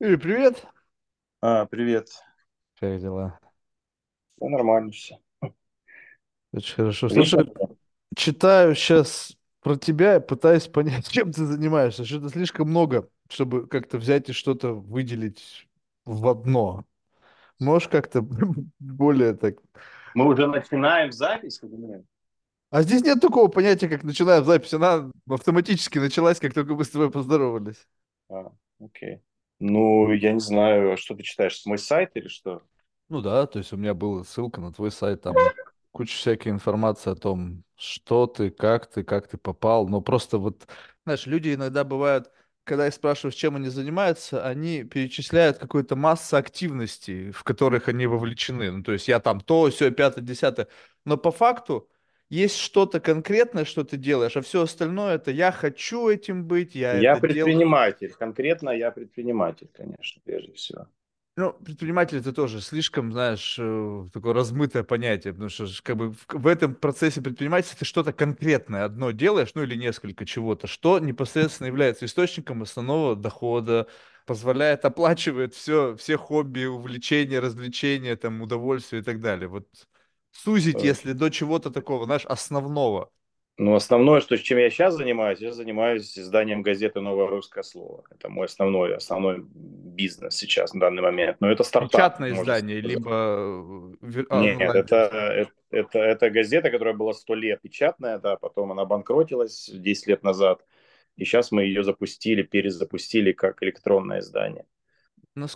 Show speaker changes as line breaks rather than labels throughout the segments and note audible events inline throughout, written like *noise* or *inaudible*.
Юрий, привет.
А, привет.
Как дела?
Да нормально все.
Очень хорошо. Слушай,
меня?
читаю сейчас про тебя и пытаюсь *laughs* понять, чем ты занимаешься. Что-то слишком много, чтобы как-то взять и что-то выделить в одно. Можешь как-то *laughs* более так...
Мы уже начинаем запись, как бы.
А здесь нет такого понятия, как начинаем запись. Она автоматически началась, как только мы с тобой поздоровались.
А, окей. Ну, я не знаю, что ты читаешь, мой сайт или что?
Ну да, то есть у меня была ссылка на твой сайт, там куча всякой информации о том, что ты, как ты, как ты попал. Но просто вот, знаешь, люди иногда бывают, когда я спрашиваю, чем они занимаются, они перечисляют какую-то массу активностей, в которых они вовлечены. Ну, то есть я там то, все, пятое, десятое. Но по факту есть что-то конкретное, что ты делаешь, а все остальное это я хочу этим быть, я
Я
это делаю.
предприниматель. Конкретно я предприниматель, конечно, прежде всего.
Ну, предприниматель это тоже слишком, знаешь, э, такое размытое понятие, потому что как бы в, этом процессе предпринимательства ты что-то конкретное одно делаешь, ну или несколько чего-то, что непосредственно является источником основного дохода, позволяет, оплачивает все, все хобби, увлечения, развлечения, там, удовольствия и так далее. Вот сузить,
Э,
если до чего-то такого, знаешь, основного.
Ну, основное, что, чем я сейчас занимаюсь, я занимаюсь изданием газеты «Новое русское слово». Это мой основной, основной бизнес сейчас, на данный момент. Но это стартап,
Печатное издание,
сказать.
либо э, вир-
Нет, это,
онлайн-версия.
это, это, это газета, которая была сто лет печатная, да, потом она банкротилась 10 лет назад, и сейчас мы ее запустили, перезапустили как электронное издание.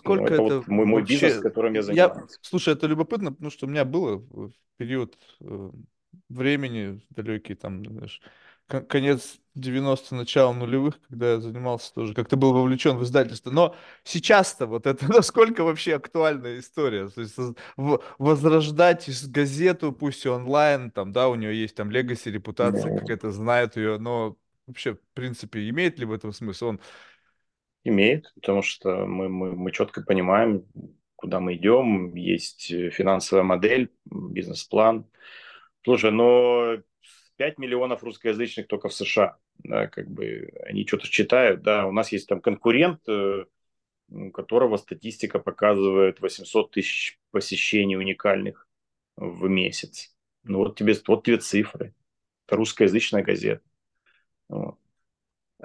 Ну,
Насколько
это вот
это
мой, мой бизнес,
вообще...
которым я
Я,
занимаюсь.
слушай, это любопытно, потому что у меня было в период э, времени далекий, там, знаешь, кон- конец 90-х, начало нулевых, когда я занимался тоже, как-то был вовлечен в издательство. Но сейчас-то вот это *laughs* насколько вообще актуальная история? То есть возрождать из газету, пусть и онлайн, там, да, у нее есть там легаси, репутация,
Ну,
какая-то знает ее, но вообще, в принципе, имеет ли в этом смысл? Он
имеет, потому что мы, мы, мы четко понимаем, куда мы идем, есть финансовая модель, бизнес-план. Слушай, но 5 миллионов русскоязычных только в США, да, как бы они что-то читают, да, у нас есть там конкурент, э, у которого статистика показывает 800 тысяч посещений уникальных в месяц. Ну вот тебе, вот тебе цифры. Это русскоязычная газета. Вот.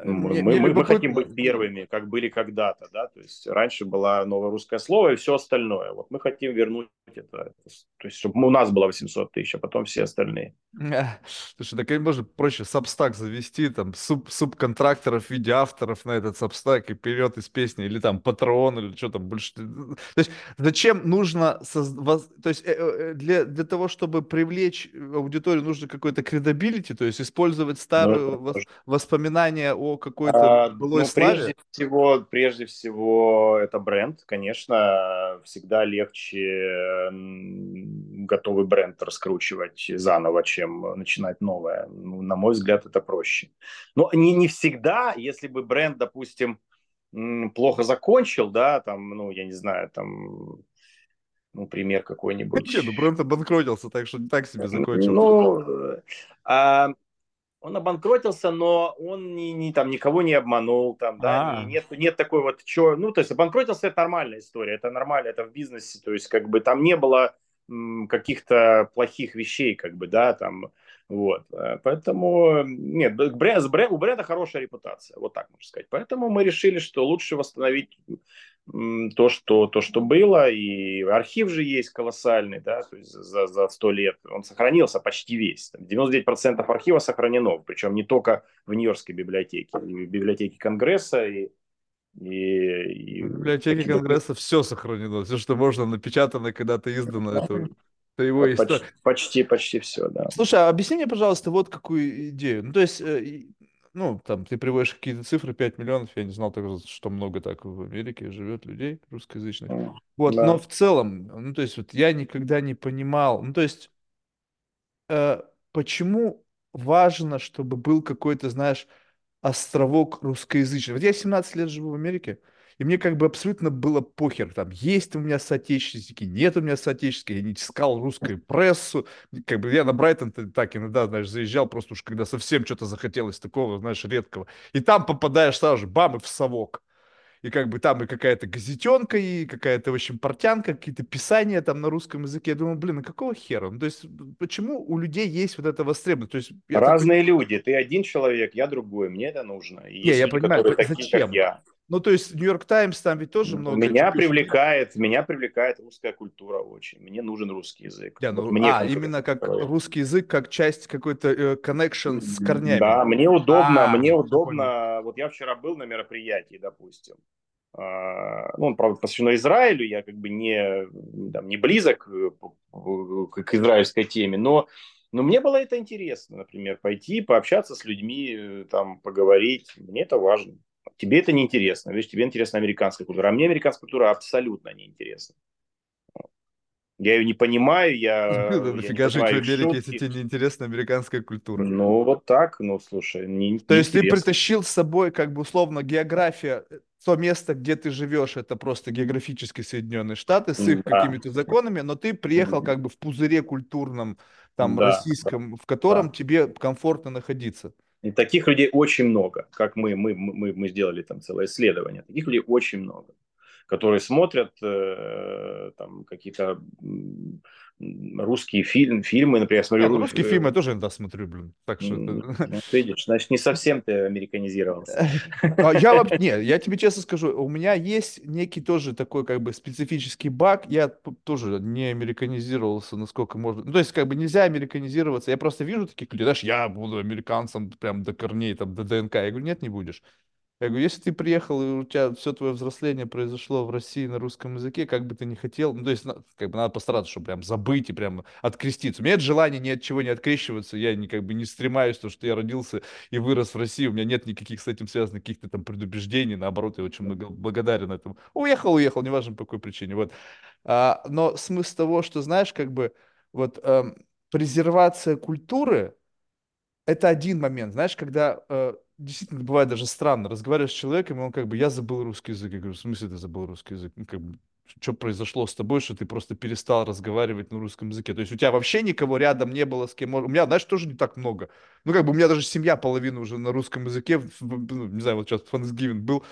Ну, Мы, мы, мы хотим быть первыми, как были когда-то, да, то есть раньше было новое русское слово и все остальное. Вот мы хотим вернуть это, то есть чтобы у нас было 800 тысяч, а потом все остальные. *laughs*
Слушай, так и можно проще Substack завести, там, суп, субконтракторов в виде авторов на этот Substack и вперед и с песней, или там Patreon, или что там больше. То есть зачем нужно, соз- то есть э, э, для, для того, чтобы привлечь аудиторию, нужно какой-то credibility, то есть использовать старые вос- воспоминания о какой-то
А,
былой
ну, прежде всего, прежде всего, это бренд, конечно, всегда легче готовый бренд раскручивать заново, чем начинать новое. Ну, на мой взгляд, это проще. Но не, не всегда, если бы бренд, допустим, плохо закончил, да, там, ну, я не знаю, там, ну, пример какой-нибудь.
ну бренд обанкротился, так что не так себе закончил.
Ну, а он обанкротился, но он не, не, там, никого не обманул, там, да,
А,
нет, нет такой вот, чё, ну, то есть обанкротился, это нормальная история, это нормально, это в бизнесе, то есть как бы там не было каких-то плохих вещей, как бы, да, там, вот, Э, поэтому, нет, бренд, бренд, у бренда хорошая репутация, вот так можно сказать, поэтому мы решили, что лучше восстановить то, что, то, что было, и архив же есть колоссальный, да, то есть за, за 100 лет он сохранился почти весь. Там 99% архива сохранено, причем не только в Нью-Йоркской библиотеке, в библиотеке Конгресса, и, и,
в
и
библиотеке
какие-то
Конгресса все сохранено, все, что можно, напечатано, когда-то издано, это, это его история.
почти, почти, почти все, да.
Слушай, а объясни мне, пожалуйста, вот какую идею. Ну, то есть, э, ну, там, ты приводишь какие-то цифры, 5 миллионов, я не знал, так, что много так в Америке живет людей русскоязычных. Вот, но
Да.
в целом, ну, то есть, вот я никогда не понимал, ну, то есть, э, почему важно, чтобы был какой-то, знаешь, островок русскоязычный. Вот я 17 лет живу в Америке, и мне как бы абсолютно было похер, там, есть у меня соотечественники, нет у меня соотечественников, я не искал русскую прессу, как бы я на Брайтон так иногда, знаешь, заезжал, просто уж когда совсем что-то захотелось такого, знаешь, редкого, и там попадаешь сразу же, бам, и в совок. И как бы там и какая-то газетенка, и какая-то, в общем, портянка, какие-то писания там на русском языке. Я думаю, блин, а какого хера? Ну, то есть, почему у людей есть вот эта востребованность? То есть,
Разные такой... люди. Ты один человек, я другой. Мне это нужно.
И Не, я понимаю, такие, зачем? я. Ну, то есть, Нью-Йорк Таймс там ведь тоже много...
Меня привлекает, меня привлекает русская культура очень. Мне нужен русский язык.
Да, ну, вот мне а, именно как русский язык, как часть какой-то э, connection с корнями.
Да, мне удобно, а, мне удобно. Вот я вчера был на мероприятии, допустим. А, ну, он, правда, посвящено Израилю, я как бы не, там, не близок к, к израильской теме, но но мне было это интересно, например, пойти, пообщаться с людьми, э, там, поговорить. Мне это важно. Тебе это не интересно, видишь, тебе интересна американская культура, а мне американская культура абсолютно не интересна. Я ее не понимаю, я... *laughs*
Да, нафига жить в Америке, если тебе не интересна американская культура?
Ну, вот так, ну, слушай, не
То есть ты притащил с собой, как бы, условно, география, э, то место, где ты живешь, это просто географически Соединенные Штаты с их да. какими-то законами, но ты приехал как бы в пузыре культурном, там, да, российском, да, в котором да. тебе комфортно находиться.
И таких людей очень много, как мы, мы, мы, мы сделали там целое исследование. Таких людей очень много, которые смотрят э, там какие-то русские фильм, фильмы, например,
смотрю... Нет, ну, русские э... фильмы я тоже иногда смотрю, блин. Так что... Ну,
видишь, значит, не совсем ты американизировался. *laughs*
А я. Не, я тебе честно скажу, у меня есть некий тоже такой как бы специфический баг. Я тоже не американизировался, насколько можно. Ну, то есть, как бы нельзя американизироваться. Я просто вижу таких людей, знаешь, я буду американцем прям до корней, там, до ДНК. Я говорю, нет, не будешь. Я говорю, если ты приехал, и у тебя все твое взросление произошло в России на русском языке, как бы ты не хотел, ну, то есть, как бы надо постараться, чтобы прям забыть и прям откреститься. У меня нет желания ни от чего не открещиваться, я не, как бы не стремаюсь, то, что я родился и вырос в России, у меня нет никаких с этим связанных каких-то там предубеждений, наоборот, я очень благодарен этому. Уехал, уехал, неважно по какой причине, вот. А, но смысл того, что, знаешь, как бы, вот, эм, презервация культуры, это один момент, знаешь, когда э, действительно бывает даже странно. Разговариваешь с человеком, и он как бы, я забыл русский язык. Я говорю, в смысле ты забыл русский язык? Ну, как бы, что произошло с тобой, что ты просто перестал разговаривать на русском языке? То есть у тебя вообще никого рядом не было, с кем... У меня, знаешь, тоже не так много. Ну, как бы у меня даже семья половина уже на русском языке. Ну, не знаю, вот сейчас Thanksgiving был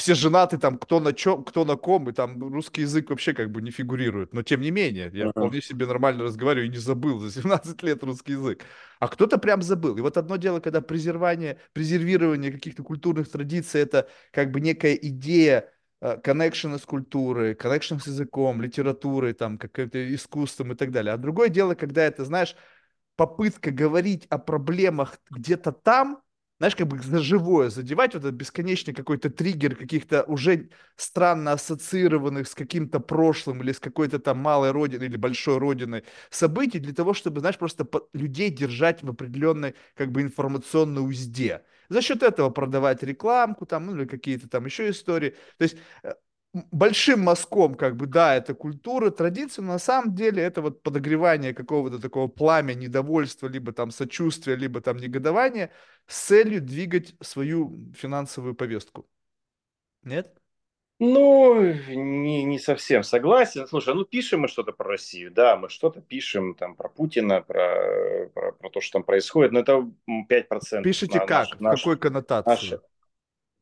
все женаты там, кто на чем, кто на ком, и там русский язык вообще как бы не фигурирует. Но тем не менее, я uh-huh. вполне себе нормально разговариваю и не забыл за 17 *laughs* лет русский язык. А кто-то прям забыл. И вот одно дело, когда презервание, презервирование каких-то культурных традиций, это как бы некая идея коннекшена с культурой, коннекшн с языком, литературой, там, каким-то искусством и так далее. А другое дело, когда это, знаешь, попытка говорить о проблемах где-то там, знаешь, как бы за живое задевать вот этот бесконечный какой-то триггер каких-то уже странно ассоциированных с каким-то прошлым или с какой-то там малой родиной или большой родиной событий для того, чтобы, знаешь, просто людей держать в определенной как бы информационной узде. За счет этого продавать рекламку там, ну или какие-то там еще истории. То есть э, большим мазком, как бы, да, это культура, традиция, но на самом деле это вот подогревание какого-то такого пламя, недовольства, либо там сочувствия, либо там негодования с целью двигать свою финансовую повестку. Нет?
Ну, не, не совсем согласен. Слушай, ну пишем мы что-то про Россию, да, мы что-то пишем там про Путина, про, про, про то, что там происходит, но это 5%.
Пишите на, как? Наш, в какой коннотации? Наши,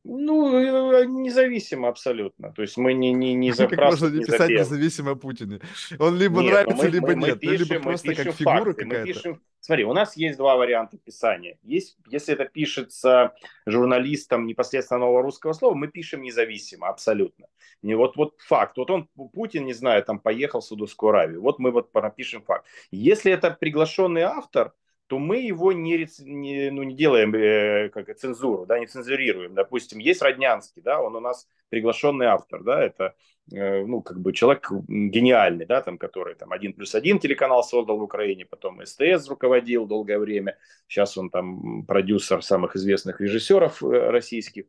ну, э, независимо абсолютно. То есть мы не, не, не *laughs* за
Как можно не писать независимо Путине? Он либо нет, нравится, мы, либо мы, нет. Мы пишем, либо просто как фигура какая-то. Пишем...
Смотри, у нас есть два варианта писания. Есть, если это пишется журналистом непосредственно нового русского слова, мы пишем независимо, абсолютно. Не, вот, вот факт. Вот он, Путин, не знаю, там поехал в Судовскую Аравию. Вот мы вот напишем факт. Если это приглашенный автор, то мы его не, не, ну, не делаем э, как цензуру, да, не цензурируем. Допустим, есть Роднянский, да, он у нас приглашенный автор, да, это э, ну, как бы человек гениальный, да, там, который там один плюс один телеканал создал в Украине, потом СТС руководил долгое время, сейчас он там продюсер самых известных режиссеров э, российских.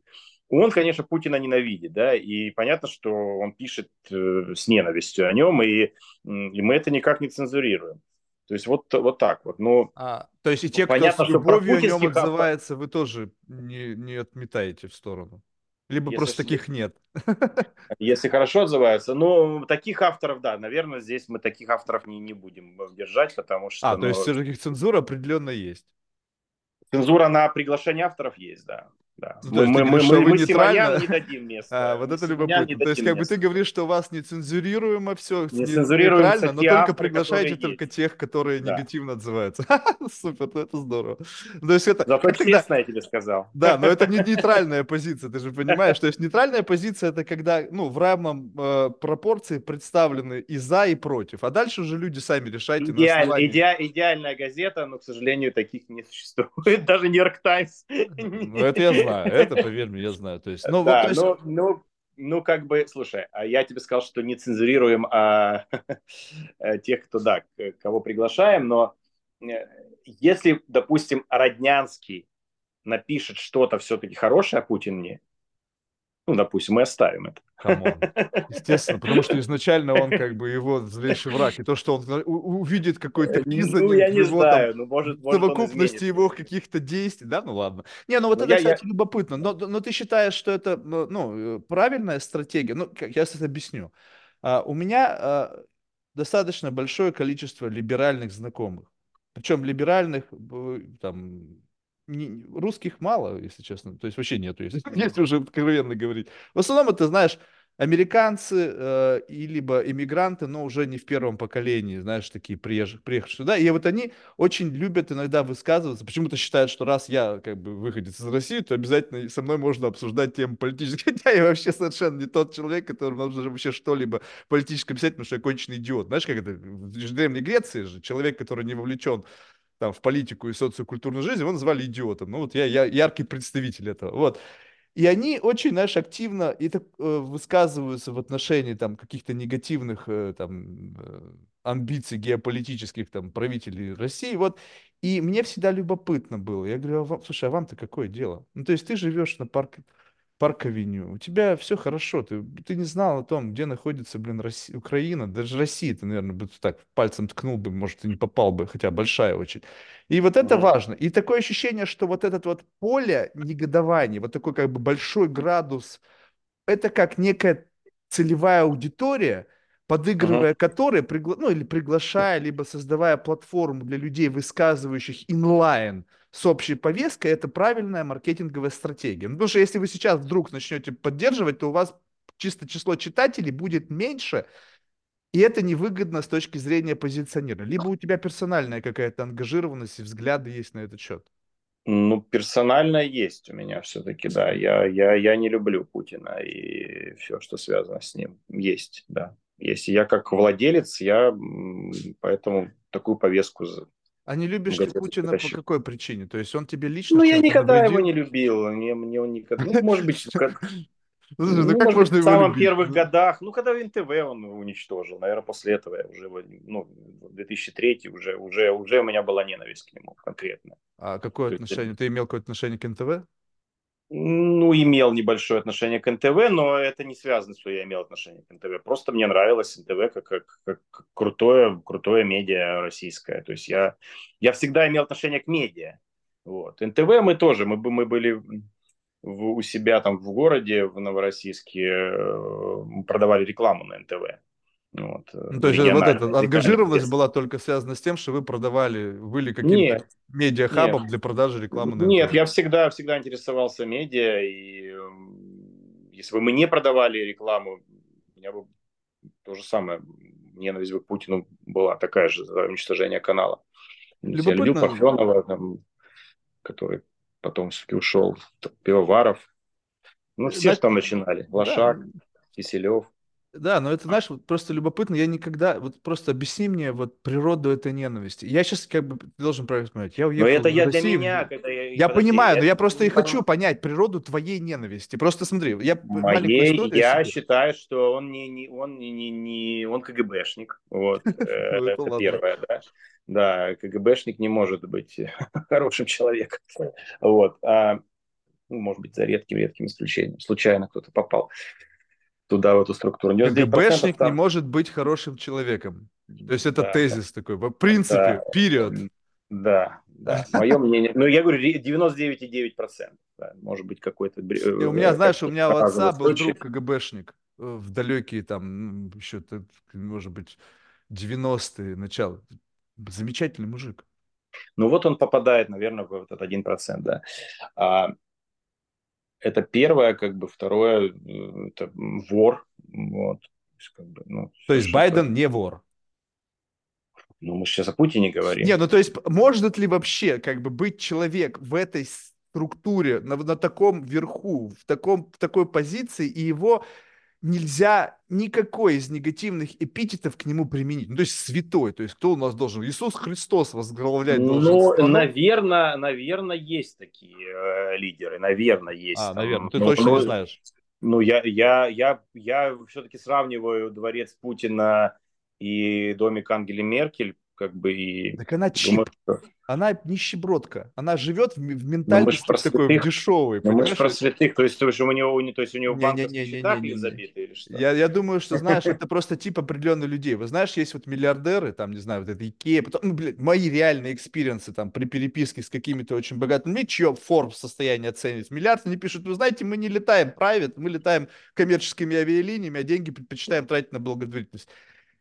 Он, конечно, Путина ненавидит, да, и понятно, что он пишет э, с ненавистью о нем, и, и мы это никак не цензурируем. То есть вот, вот так вот. Но
а, то есть и те, понятно, кто с любовью о нем отзывается, вы тоже не, не отметаете в сторону? Либо если просто таких нет. *laughs*
Если хорошо отзываются. Ну, таких авторов, да, наверное, здесь мы таких авторов не, не будем держать, потому что...
А, ну, то есть все-таки цензура определенно есть.
Цензура на приглашение авторов есть, да. Да.
Ну,
мы, мы,
говоришь,
мы, мы, Симонян *laughs* не дадим места.
А, вот это любопытно. То есть, как бы ты говоришь, что у вас не цензурируемо все,
не цензурируемо,
но только приглашаете только есть. тех, которые да. негативно отзываются. *laughs* Супер, ну это здорово. То есть это,
Зато честно тогда... я тебе сказал.
Да, но это не нейтральная позиция, ты же понимаешь. То есть нейтральная позиция это когда ну, в равном э, пропорции представлены и за, и против. А дальше уже люди сами решайте.
Идеаль, основании... иде, идеальная газета, но, к сожалению, таких не существует. *laughs* Даже Нью-Йорк Таймс.
Ну, это я знаю, это, поверь мне, я знаю. То есть, ну,
да,
вот, есть...
ну, ну, ну, как бы, слушай, а я тебе сказал, что не цензурируем а, *laughs* тех, кто, да, кого приглашаем, но э, если, допустим, Роднянский напишет что-то все-таки хорошее о Путине, ну, допустим, мы оставим это. *laughs*
Естественно, потому что изначально он как бы его злейший враг. И то, что он увидит какой-то
кизанин ну, я не его, знаю, там, ну, может,
может совокупности его каких-то действий, да, ну ладно. Не, ну вот ну, это, я, кстати, я... любопытно. Но, но ты считаешь, что это ну, ну правильная стратегия? Ну, как я это объясню. А, у меня а, достаточно большое количество либеральных знакомых. Причем либеральных, там, не, русских мало, если честно. То есть вообще нету, если, *laughs* если уже откровенно говорить. В основном это, знаешь, американцы э, и либо иммигранты, но уже не в первом поколении, знаешь, такие приезжих, приехавшие сюда. И вот они очень любят иногда высказываться, почему-то считают, что раз я как бы выходец из России, то обязательно со мной можно обсуждать тему политической. Хотя *laughs* я вообще совершенно не тот человек, который нужно вообще что-либо политическое писать, потому что я конченый идиот. Знаешь, как это в Древней Греции же человек, который не вовлечен там, в политику и социокультурную жизнь, его называли идиотом. Ну, вот я, я яркий представитель этого. Вот. И они очень, знаешь, активно и так, э, высказываются в отношении там каких-то негативных э, там э, амбиций геополитических там правителей России. Вот. И мне всегда любопытно было. Я говорю, а вам, слушай, а вам-то какое дело? Ну, то есть ты живешь на парке парк-авеню. У тебя все хорошо. Ты, ты не знал о том, где находится, блин, Россия, Украина. Даже Россия, ты, наверное, бы так пальцем ткнул бы, может, и не попал бы, хотя большая очень. И вот это важно. И такое ощущение, что вот этот вот поле негодования, вот такой как бы большой градус, это как некая целевая аудитория, подыгрывая uh-huh. которой, пригла... ну или приглашая, либо создавая платформу для людей, высказывающих инлайн с общей повесткой, это правильная маркетинговая стратегия. Ну, потому что если вы сейчас вдруг начнете поддерживать, то у вас чисто число читателей будет меньше, и это невыгодно с точки зрения позиционирования. Либо у тебя персональная какая-то ангажированность и взгляды есть на этот счет.
Ну, персонально есть у меня все-таки, да. Я, я, я не люблю Путина и все, что связано с ним. Есть, да. Если я как владелец, я поэтому такую повестку
а не любишь ты Путина по какой причине? То есть он тебе лично
Ну, я никогда навредил? его не любил. Мне, мне он никогда... Ну, *laughs* может быть, как...
Ну, ну, ну, как можно
в самых первых годах, ну, когда НТВ он уничтожил, наверное, после этого я уже, ну, 2003 уже, уже, уже у меня была ненависть к нему конкретно.
А какое отношение? Ты имел какое-то отношение к НТВ?
Ну, имел небольшое отношение к НТВ, но это не связано, что я имел отношение к НТВ. Просто мне нравилось НТВ как, как, как крутое, крутое медиа российское. То есть я, я всегда имел отношение к медиа. Вот. НТВ мы тоже, мы, мы были в, у себя там в городе, в Новороссийске, э, продавали рекламу на НТВ.
Вот, э, ну, то есть вот эта ангажированность была только связана с тем, что вы продавали, были каким-то медиахабом для продажи рекламы на
Нет, я всегда, всегда интересовался медиа, и если бы мы не продавали рекламу, у меня бы то же самое, ненависть бы к Путину была такая же за уничтожение канала. Любопытно. Илью Парфенова, там, который потом все-таки ушел, Пивоваров, ну все Знаете, там начинали, Лошак, да. Киселев.
Да, но это, знаешь, вот просто любопытно, я никогда, вот просто объясни мне вот природу этой ненависти. Я сейчас как бы, должен правильно понимать, я уехал
но это
в
я
Россию,
для меня, когда я...
Я понимаю, но я просто и хочу понять природу твоей ненависти. Просто смотри, я...
Моей, я считаю, что он не, не, он не, не, не, он КГБшник, вот, э, *laughs* ну, это первое, да. Да, КГБшник не может быть *laughs* хорошим человеком, вот, а, ну, может быть, за редким-редким исключением, случайно кто-то попал туда, в эту структуру.
КГБшник там... не может быть хорошим человеком. То есть это да, тезис да. такой, в принципе, да.
Да, да, *laughs* мое мнение. Ну, я говорю, 99,9%. Да, может быть, какой-то... И
у меня, знаешь, у меня у отца был друг КГБшник э, в далекие там, еще, может быть, 90-е, начало. Замечательный мужик.
Ну, вот он попадает, наверное, в этот 1%, да. А, Это первое, как бы, второе, э, это вор. Вот. То есть, как бы, ну,
То есть Байден не вор.
Ну, мы сейчас о Путине говорим.
Не, ну то есть может ли вообще как бы быть человек в этой структуре, на, на таком верху, в, таком, в такой позиции, и его нельзя никакой из негативных эпитетов к нему применить. Ну, то есть святой, то есть кто у нас должен? Иисус Христос возглавлять должен.
Ну, наверное, наверное, есть такие э, лидеры, наверное, есть.
А, наверное, ты но, точно но, не знаешь.
Ну, я, я, я, я все-таки сравниваю дворец Путина и домик Ангели Меркель, как бы и...
Так она cheap. Думаю, что она нищебродка. Она живет в, в ментальности ну, такой святых, дешевой.
Ну, мы же про святых, то есть, то есть у него, то есть у него банковские счета забиты или что?
Я, я думаю, что, знаешь, *laughs* это просто тип определенных людей. Вы знаешь, есть вот миллиардеры, там, не знаю, вот это Икея, потом, ну, блин, мои реальные experience'ы там при переписке с какими-то очень богатыми людьми, чье Forbes состояние оценивает миллиард, они пишут, вы знаете, мы не летаем private, мы летаем коммерческими авиалиниями, а деньги предпочитаем тратить на благотворительность.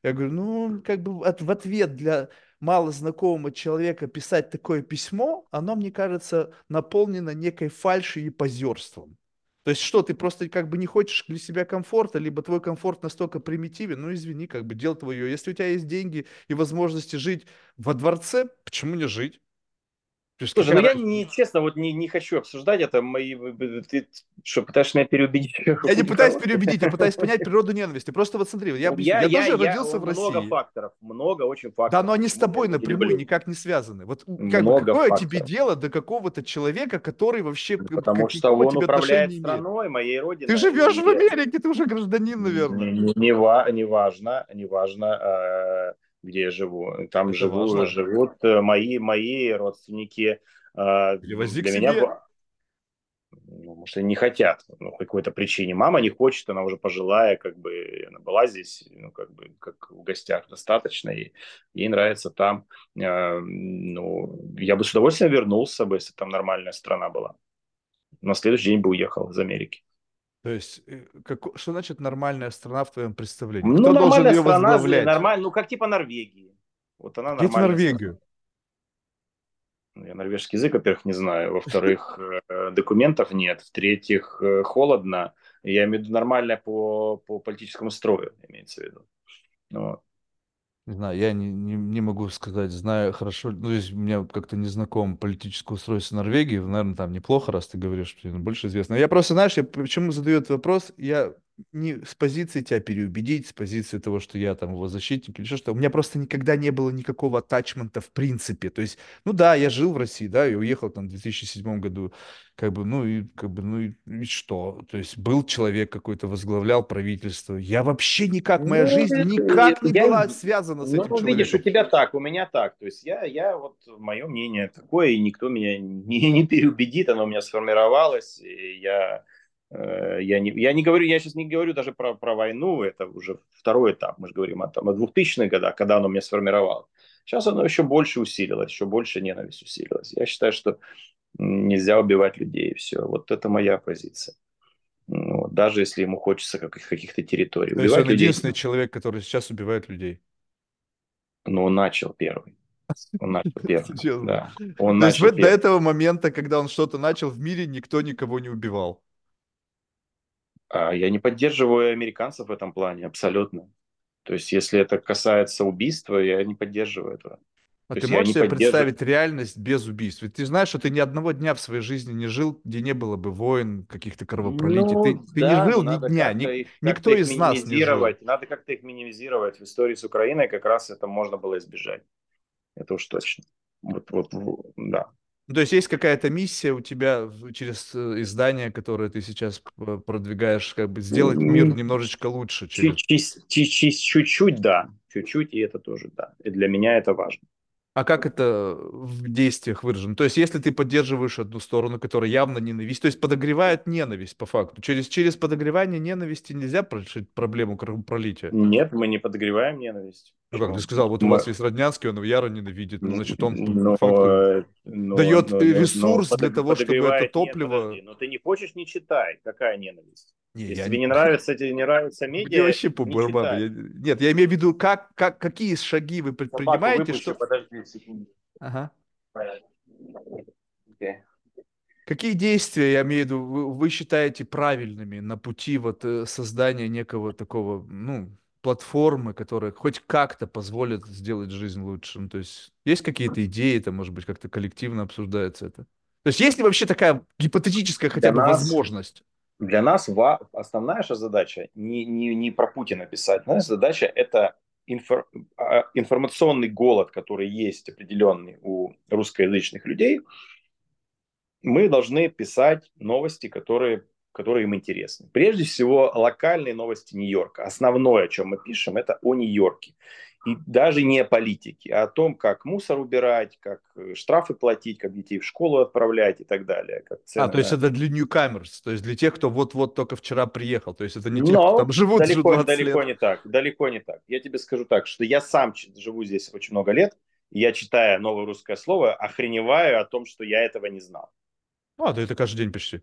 Я говорю, ну, как бы от, в ответ для мало знакомого человека писать такое письмо, оно, мне кажется, наполнено некой фальшью и позерством. То есть что, ты просто как бы не хочешь для себя комфорта, либо твой комфорт настолько примитивен, ну извини, как бы дело твое. Если у тебя есть деньги и возможности жить во дворце, почему не жить?
Есть, Слушай, ну я не, честно, вот не, не хочу обсуждать это. Мои, ты что, пытаешься меня переубедить? *laughs*
Я не пытаюсь переубедить, я пытаюсь *laughs* понять природу ненависти. Просто вот смотри, я объясню. Я, я, я тоже я, родился в России.
Много факторов, много очень факторов.
Да, но они с тобой напрямую никак не связаны. Вот как бы, какое факторов. тебе дело до какого-то человека, который вообще...
Потому как, что он управляет страной, моей родиной.
Ты живешь в Америке, ты уже гражданин, наверное.
Не, не, не важно, не важно. Э, где я живу. Там Это живу, важно. живут э, мои, мои родственники.
А, Перевози для меня себе.
ну, может, они не хотят, ну, по какой-то причине. Мама не хочет, она уже пожилая, как бы, она была здесь, ну, как бы, как в гостях достаточно, и ей нравится там. А, ну, я бы с удовольствием вернулся бы, если там нормальная страна была. На следующий день бы уехал из Америки.
То есть, э, как, что значит нормальная страна в твоем представлении?
Ну, Кто должен ее страна, возглавлять? Нормаль, ну, как типа Норвегии. Вот она
Где Норвегию?
Ну, я норвежский язык, во-первых, не знаю. Во-вторых, *laughs* э, документов нет. В-третьих, э, холодно. Я имею в виду нормальная по, по политическому строю, имеется в виду. Вот.
Не знаю, я не, не, не могу сказать, знаю хорошо, ну, то есть у меня как-то не знаком политическое устройство Норвегии, наверное, там неплохо, раз ты говоришь, что больше известно. Я просто, знаешь, я почему задаю этот вопрос, я не с позиции тебя переубедить, с позиции того, что я там его защитник или что-то. У меня просто никогда не было никакого атачмента в принципе. То есть, ну да, я жил в России, да, и уехал там в 2007 году, как бы, ну и как бы, ну и, и что? То есть был человек какой-то, возглавлял правительство. Я вообще никак, моя ну, жизнь никак не я, была связана с ну, этим человеком.
видишь, у тебя так, у меня так. То есть я, я вот, мое мнение такое, и никто меня не, не переубедит, оно у меня сформировалось, и я я не, я не говорю, я сейчас не говорю даже про, про войну, это уже второй этап, мы же говорим о, там, о 2000-х годах, когда оно меня сформировало. Сейчас оно еще больше усилилось, еще больше ненависть усилилась. Я считаю, что нельзя убивать людей, и все. Вот это моя позиция. Ну, даже если ему хочется каких-то территорий.
То есть он людей... единственный человек, который сейчас убивает людей?
Ну, он начал первый. Он начал *laughs* первый. Да.
Он То есть до этого момента, когда он что-то начал в мире, никто никого не убивал?
А я не поддерживаю американцев в этом плане, абсолютно. То есть, если это касается убийства, я не поддерживаю этого.
А То ты можешь себе представить реальность без убийств? Ведь ты знаешь, что ты ни одного дня в своей жизни не жил, где не было бы войн, каких-то кровопролитий. Ну, ты, ты да, не жил ни дня, ни, их, никто из нас не жил.
Надо как-то их минимизировать. В истории с Украиной как раз это можно было избежать. Это уж точно. Вот, вот, да.
Ну, то есть есть какая-то миссия у тебя через э, издание, которое ты сейчас продвигаешь, как бы сделать мир немножечко лучше.
Через... Чуть-чуть, да. Чуть-чуть, и это тоже, да. И для меня это важно.
А как это в действиях выражено? То есть, если ты поддерживаешь одну сторону, которая явно ненависть, то есть подогревает ненависть по факту. Через, через подогревание ненависти нельзя решить проблему кровопролития?
Нет, мы не подогреваем ненависть.
Ну как, ты сказал, вот у вас есть Роднянский, он яро ненавидит, ну, значит, он но, факту но, дает но, ресурс но, для того, чтобы это топливо...
Нет, но ты не хочешь, не читай, какая ненависть. Не, Если тебе не нравится, тебе не нравится медиа, Мне
вообще по барабану. Я... Нет, я имею в виду, как, как, какие шаги вы предпринимаете,
выпущу, что... Подожди секунду.
Ага.
Okay.
Какие действия, я имею в виду, вы, вы считаете правильными на пути вот э, создания некого такого, ну, платформы, которая хоть как-то позволит сделать жизнь лучше? Ну, то есть есть какие-то идеи, это, может быть, как-то коллективно обсуждается это? То есть есть ли вообще такая гипотетическая хотя
Для
бы
нас,
возможность?
Для нас ва- основная наша задача не, не, не про Путина писать. Наша задача это инфор- а, информационный голод, который есть определенный у русскоязычных людей. Мы должны писать новости, которые, которые им интересны. Прежде всего, локальные новости Нью-Йорка. Основное, о чем мы пишем, это о Нью-Йорке. И даже не о политике, а о том, как мусор убирать, как э, штрафы платить, как детей в школу отправлять и так далее. Как
А,
цены
то есть это для newcomers, то есть для тех, кто вот-вот только вчера приехал, то есть это не те, кто там живут уже
далеко,
20
далеко
лет.
не так. Далеко не так. Я тебе скажу так, что я сам живу здесь очень много лет, и я, читая новое русское слово, охреневаю о том, что я этого не знал.
А, да это каждый день почти.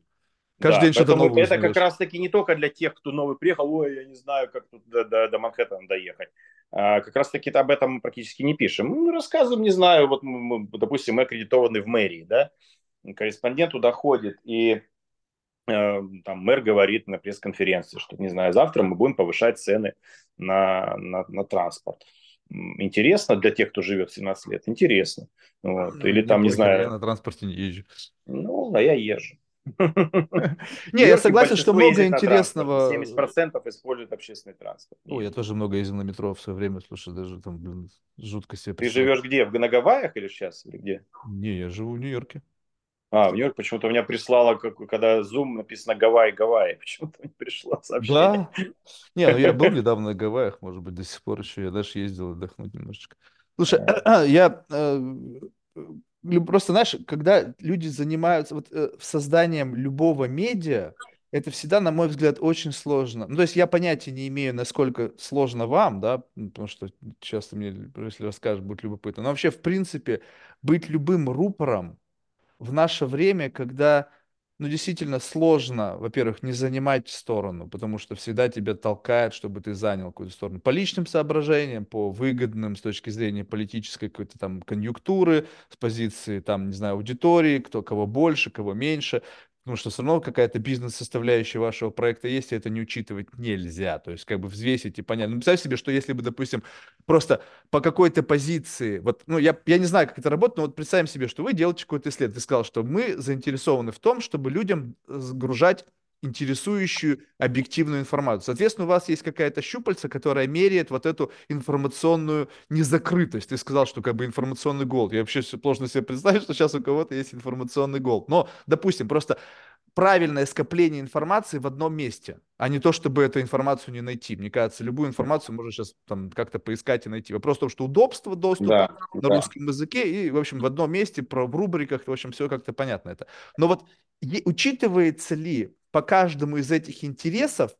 Каждый
Да,
день что-то новое
это как раз-таки не только для тех, кто новый приехал, ой, я не знаю, как тут до, до, до Манхэттена доехать. А, как раз-таки об этом мы практически не пишем. Мы рассказываем, не знаю, вот, мы, мы, допустим, мы аккредитованы в мэрии, да, корреспондент туда ходит, и э, там мэр говорит на пресс-конференции, что, не знаю, завтра мы будем повышать цены на, на, на транспорт. Интересно для тех, кто живет 17 лет? Интересно. Вот.
Ну,
Или там, не
похер, я
знаю,
на транспорте не езжу.
ну, а я езжу. *laughs*
Не, я согласен, что много интересного.
транспорте. 70% используют общественный транспорт.
Ой, я тоже много ездил на метро в свое время, слушай, даже там, блин, жутко себе
Ты живешь где? В на Гавайях или сейчас? Или где?
Не, я живу в Нью-Йорке.
А, в Нью-Йорк почему-то у меня прислало, как- когда Zoom написано Гавайи, Гавайи. *laughs* Почему-то не пришло сообщение.
Да. Не, ну я был недавно на Гавайях, может быть, до сих пор еще. Я даже ездил отдохнуть немножечко. Слушай, *clears throat* я э, просто, знаешь, когда люди занимаются вот э, созданием любого медиа, это всегда, на мой взгляд, очень сложно. Ну, то есть я понятия не имею, насколько сложно вам, да, потому что часто мне, если расскажешь, будет любопытно. Но вообще, в принципе, быть любым рупором в наше время, когда, ну, действительно сложно, во-первых, не занимать сторону, потому что всегда тебя толкает, чтобы ты занял какую-то сторону. По личным соображениям, по выгодным с точки зрения политической какой-то там конъюнктуры, с позиции там, не знаю, аудитории, кто кого больше, кого меньше. Потому что все равно какая-то бизнес-составляющая вашего проекта есть, и это не учитывать нельзя. То есть как бы взвесить и понять. Ну, представь себе, что если бы, допустим, просто по какой-то позиции, вот, ну, я, я не знаю, как это работает, но вот представим себе, что вы делаете какое-то исследование. Ты сказал, что мы заинтересованы в том, чтобы людям сгружать интересующую объективную информацию. Соответственно, у вас есть какая-то щупальца, которая меряет вот эту информационную незакрытость. Ты сказал, что как бы информационный голод. Я вообще сложно себе представить, что сейчас у кого-то есть информационный голод. Но, допустим, просто правильное скопление информации в одном месте, а не то, чтобы эту информацию не найти. Мне кажется, любую информацию можно сейчас там как-то поискать и найти. Вопрос в том, что удобство доступа
Да,
на
да.
русском языке и, в общем, в одном месте, про, в рубриках, в общем, все как-то понятно это. Но вот е- учитывается ли по каждому из этих интересов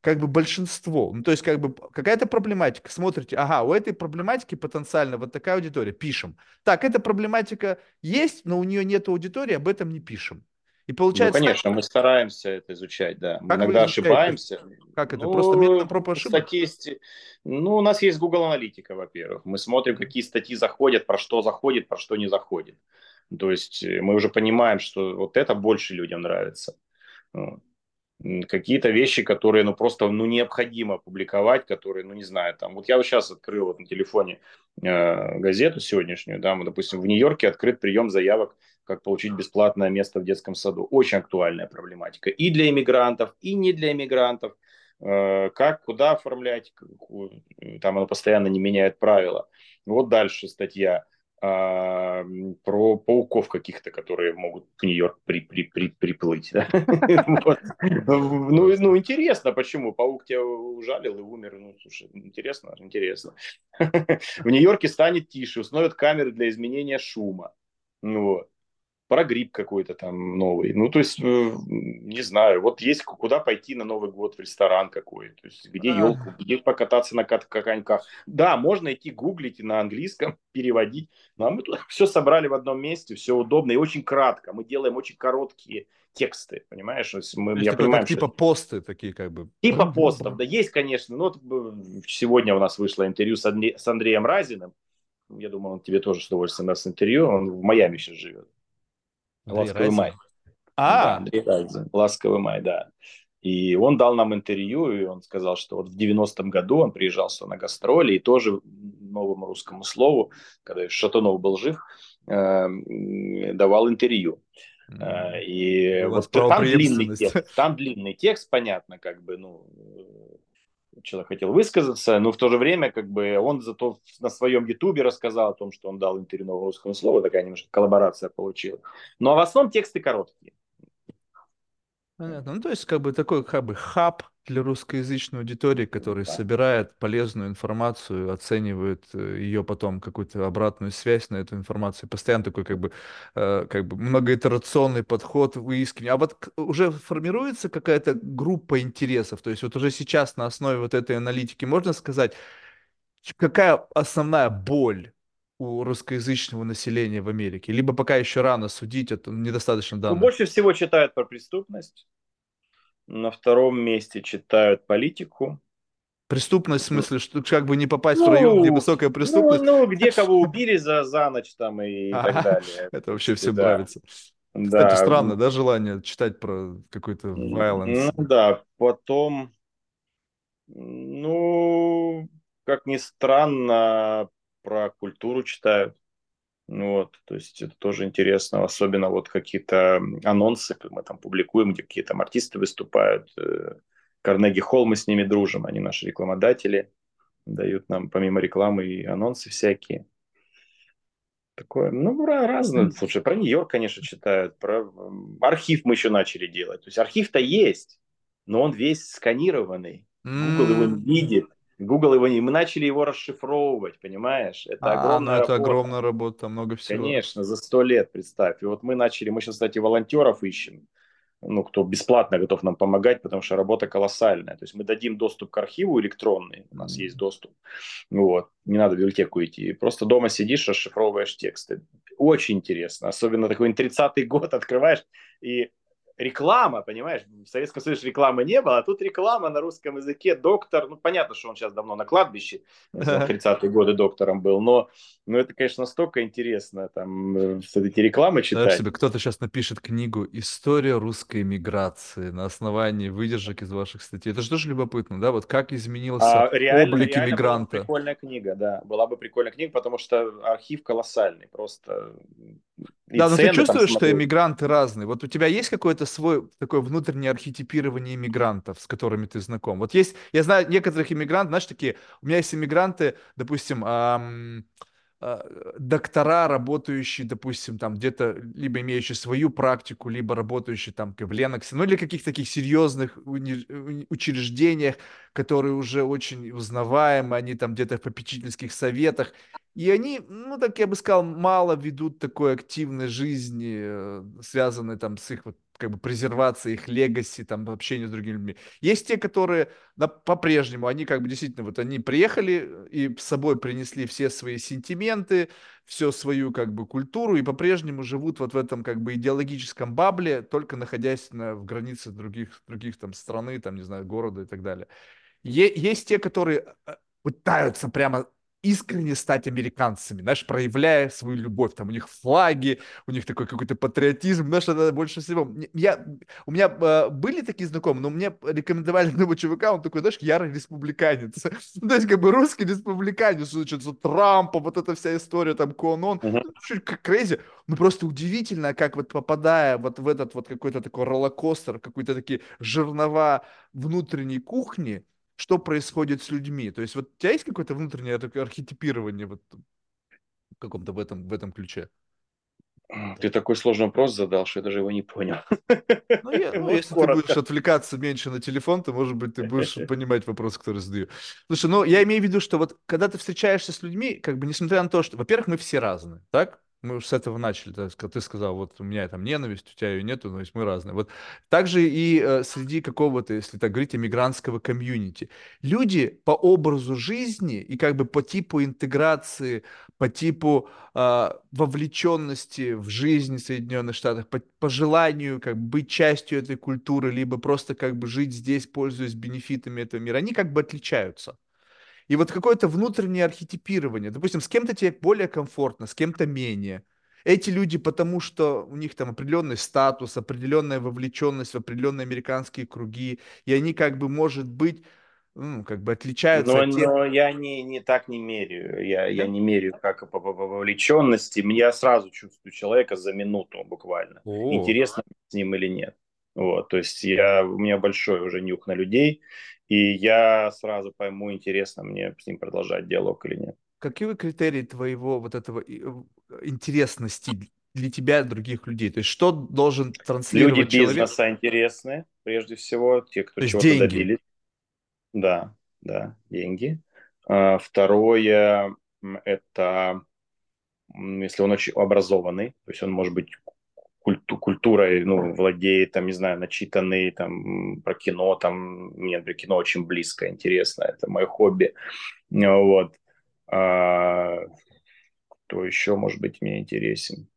как бы большинство, ну, то есть как бы какая-то проблематика, смотрите, ага, у этой проблематики потенциально вот такая аудитория, пишем. Так, эта проблематика есть, но у нее нет аудитории, об этом не пишем. И
Ну,
получается, так,
конечно, мы стараемся это изучать, да. Мы
как
иногда ошибаемся.
Как это? Просто методом
Ну,
проб и ошибок?
статисти... Ну, у нас есть Google Аналитика, во-первых. Мы смотрим, какие статьи заходят, про что заходит, про что не заходит. То есть э, мы уже понимаем, что вот это больше людям нравится. Какие-то вещи, которые, ну, просто, ну, необходимо публиковать, которые, ну, не знаю, там, вот я вот сейчас открыл вот на телефоне э, газету сегодняшнюю, да, мы, допустим, в Нью-Йорке открыт прием заявок, как получить бесплатное место в детском саду. Очень актуальная проблематика и для иммигрантов, и не для иммигрантов. Э, Как, куда оформлять, какую- там оно постоянно не меняет правила. Вот дальше статья про пауков каких-то, которые могут в Нью-Йорк при, при, при, приплыть. *laughs* Ну, ну, интересно, почему? Паук тебя ужалил и умер. Ну, слушай, интересно, интересно. *laughs* В Нью-Йорке станет тише, установят камеры для изменения шума. Ну, вот. Про грипп какой-то там новый. Ну, то есть, э, не знаю, вот есть куда пойти на Новый год, в ресторан какой, то есть, где
А.
елку, где покататься на коньках. Да, можно идти гуглить и на английском, *laughs* переводить, ну, а мы тут все собрали в одном месте, все удобно и очень кратко. Мы делаем очень короткие тексты, понимаешь? То есть мы,
То есть
я понимаю,
типа посты такие как бы.
Типа постов, да, есть, конечно. Ну, вот э, сегодня у нас вышло интервью с, Андре- с Андреем Разиным. Я думаю, он тебе тоже с удовольствием даст интервью. Он в Майами сейчас живет.
Андрей
Ласковый
Разин?
май. Да,
А,
Андрей Райзен, «Ласковый май», да. И он дал нам интервью, и он сказал, что вот в 90-м году он приезжал сюда на гастроли, и тоже новому русскому слову, когда Шатунов был жив, э, давал интервью. Э, и вот там длинный текст, там длинный текст, понятно, как бы, ну, человек хотел высказаться, но в то же время, как бы, он зато на своем ютубе рассказал о том, что он дал интервью новому русскому слову, такая немножко коллаборация получилась. Но в основном тексты короткие.
Понятно. Ну, то есть, как бы такой как бы хаб для русскоязычной аудитории, который
Да.
собирает полезную информацию, оценивает э, ее потом какую-то обратную связь на эту информацию. Постоянно такой как бы, э, как бы многоитерационный подход, выискивание. А вот уже формируется какая-то группа интересов. То есть вот уже сейчас на основе вот этой аналитики можно сказать, какая основная боль у русскоязычного населения в Америке? Либо пока еще рано судить, это недостаточно
Ну,
данных.
больше всего читают про преступность. На втором месте читают политику.
Преступность в смысле, что как бы не попасть в район, где
Ну,
высокая
ну,
преступность.
ну, где кого *laughs* убили за, за ночь там и так
Ага,
далее. *laughs*
Это вообще всем
да.
нравится. Кстати,
Да.
странно, да, желание читать про какой-то
Ну
violence.
да, потом, ну, как ни странно, про культуру читают. Вот, то есть это тоже интересно, особенно вот какие-то анонсы мы там публикуем, где какие-то артисты выступают. э, Карнеги Холл, мы с ними дружим, они наши рекламодатели, дают нам помимо рекламы и анонсы всякие. Такое, ну, разное.
М.
Слушай, про Нью-Йорк, конечно, читают, про архив мы еще начали делать. То есть архив-то есть, но он весь сканированный. Google его не
М,
видит. Google его не... Мы начали его расшифровывать, понимаешь? Это
А, ну
огромная
это
работа.
огромная работа, много всего.
Конечно, за сто лет, представь. И вот мы начали, мы сейчас, кстати, волонтеров ищем, ну, кто бесплатно готов нам помогать, потому что работа колоссальная. То есть мы дадим доступ к архиву электронный, у нас
М.
есть доступ. Вот, не надо в библиотеку идти. Просто дома сидишь, расшифровываешь тексты. Очень интересно. Особенно такой 30-й год открываешь, и реклама, понимаешь, в Советском Союзе рекламы не было, а тут реклама на русском языке, доктор, ну, понятно, что он сейчас давно на кладбище, *laughs* в 30-е годы доктором был, но, но это, конечно, настолько интересно, там, э, вот эти рекламы читать.
себе, кто-то сейчас напишет книгу «История русской миграции» на основании выдержек из ваших статей. Это же тоже любопытно, да? Вот как изменился
А, реально,
облик
реально была бы
иммигранта.
прикольная книга, да, была бы прикольная книга, потому что архив колоссальный, просто и
Да, но ты чувствуешь, что иммигранты разные. Вот у тебя есть какое-то свой такое внутреннее архетипирование иммигрантов, с которыми ты знаком? Вот есть, я знаю некоторых иммигрантов, знаешь, такие, у меня есть иммигранты, допустим, а, доктора, работающие, допустим, там где-то, либо имеющие свою практику, либо работающие там в Леноксе, ну или каких-то таких серьезных уни- учреждениях, которые уже очень узнаваемы, они там где-то в попечительских советах, и они, ну, так я бы сказал, мало ведут такой активной жизни, э, связанной там с их вот как бы презервацией их легаси, там, общения с другими людьми. Есть те, которые да, по-прежнему, они как бы действительно, вот они приехали и с собой принесли все свои сентименты, всю свою как бы культуру и по-прежнему живут вот в этом как бы идеологическом бабле, только находясь на, в границе других, других там страны, там, не знаю, города и так далее. Е- есть те, которые э, пытаются прямо искренне стать американцами, знаешь, проявляя свою любовь. Там у них флаги, у них такой какой-то патриотизм, знаешь, это больше всего. Я, у меня э, были такие знакомые, но мне рекомендовали *laughs* одного чувака, он такой, знаешь, ярый республиканец. *laughs* Ну, То есть, как бы русский республиканец, значит, за Трампа, вот эта вся история, там, Конон,
Мгм.
ну, как крейзи. Ну, просто удивительно, как вот попадая вот в этот вот какой-то такой роллокостер, какой-то такие жернова внутренней кухни, что происходит с людьми. То есть вот у тебя есть какое-то внутреннее архетипирование вот в каком-то в этом, в этом ключе?
Ты такой сложный вопрос задал, что я даже его не понял.
Ну, я- ну, если ты будешь отвлекаться меньше на телефон, то, может быть, ты будешь понимать вопрос, который задаю. Слушай, ну, я имею в виду, что вот когда ты встречаешься с людьми, как бы, несмотря на то, что, во-первых, мы все разные, так? Мы уж с этого начали, ты сказал, вот у меня там ненависть, у тебя ее нету, но есть мы разные. Вот также и э, среди какого-то, если так говорить, иммигрантского комьюнити. Люди по образу жизни и как бы по типу интеграции, по типу а, вовлеченности в жизнь Соединенных Штатов, по, по желанию как бы быть частью этой культуры, либо просто как бы жить здесь, пользуясь бенефитами этого мира, они как бы отличаются. И вот какое-то внутреннее архетипирование. Допустим, с кем-то тебе более комфортно, с кем-то менее. эти люди, потому что у них там определенный статус, определенная вовлеченность в определенные американские круги, и они как бы, может быть, ну, как бы отличаются
но,
от тех...
Но я не, не так не меряю. Я, я не меряю как по, по, по вовлеченности. Я сразу чувствую человека за минуту буквально. О. Интересно с ним или нет. Вот, то есть я, у меня большой уже нюх на людей, и я сразу пойму, интересно мне с ним продолжать диалог или нет.
Какие критерии твоего вот этого интересности для тебя других людей? То есть что должен транслировать
Люди человек? бизнеса интересны, прежде всего, те, кто чего-то добились. Да, да, деньги. А, второе, это если он очень образованный, то есть он может быть культу, культурой, ну, владеет, там, не знаю, начитанный, там, про кино, там, мне, например, кино очень близко, интересно, это мое хобби, вот. А, кто еще, может быть, мне интересен?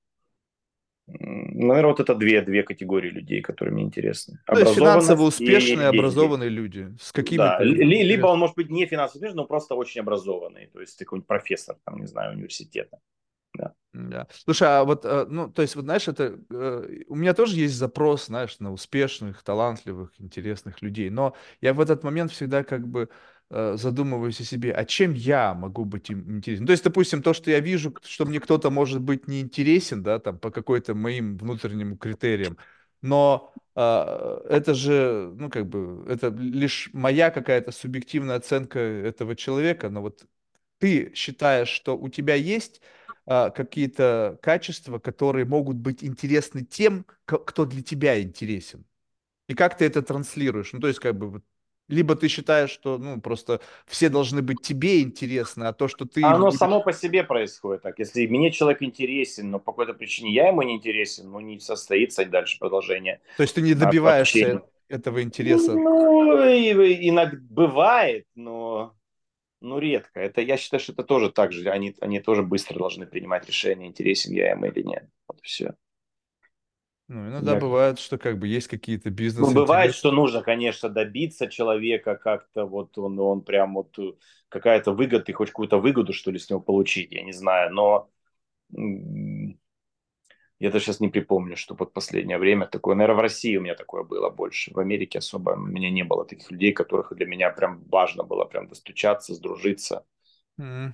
Наверное, вот это две, две категории людей, которые мне интересны.
То есть финансово успешные, и образованные люди. С какими
да. Либо он может быть не финансово успешный, но просто очень образованный. То есть какой-нибудь профессор, там, не знаю, университета. Да.
Слушай, а вот, э, ну, то есть, вот знаешь, это э, у меня тоже есть запрос, знаешь, на успешных, талантливых, интересных людей, но я в этот момент всегда как бы Э, задумываюсь о себе, а чем я могу быть им интересен? То есть, допустим, то, что я вижу, что мне кто-то может быть неинтересен, да, там, по какой-то моим внутренним критериям, но э, это же, ну, как бы, это лишь моя какая-то субъективная оценка этого человека, но вот ты считаешь, что у тебя есть какие-то качества, которые могут быть интересны тем, кто для тебя интересен? И как ты это транслируешь? Ну, то есть, как бы, либо ты считаешь, что ну просто все должны быть тебе интересны, а то, что ты...
Оно видишь... само по себе происходит так. Если мне человек интересен, но по какой-то причине я ему не интересен, ну не состоится дальше продолжение.
То есть ты не добиваешься этого интереса?
Ну, иногда бывает, но ну, редко. Это, я считаю, что это тоже так же. Они, они тоже быстро должны принимать решение, интересен я им или нет. Вот все.
Ну, иногда я... бывает, что как бы есть какие-то бизнес.
Ну, бывает, что нужно, конечно, добиться человека как-то, вот он, он прям вот э, какая-то выгода, ты хочешь какую-то выгоду, что ли, с него получить, я не знаю, но я это сейчас не припомню, что под последнее время такое, наверное, в России у меня такое было больше, в Америке особо у меня не было таких людей, которых для меня прям важно было прям достучаться, сдружиться.
Mm.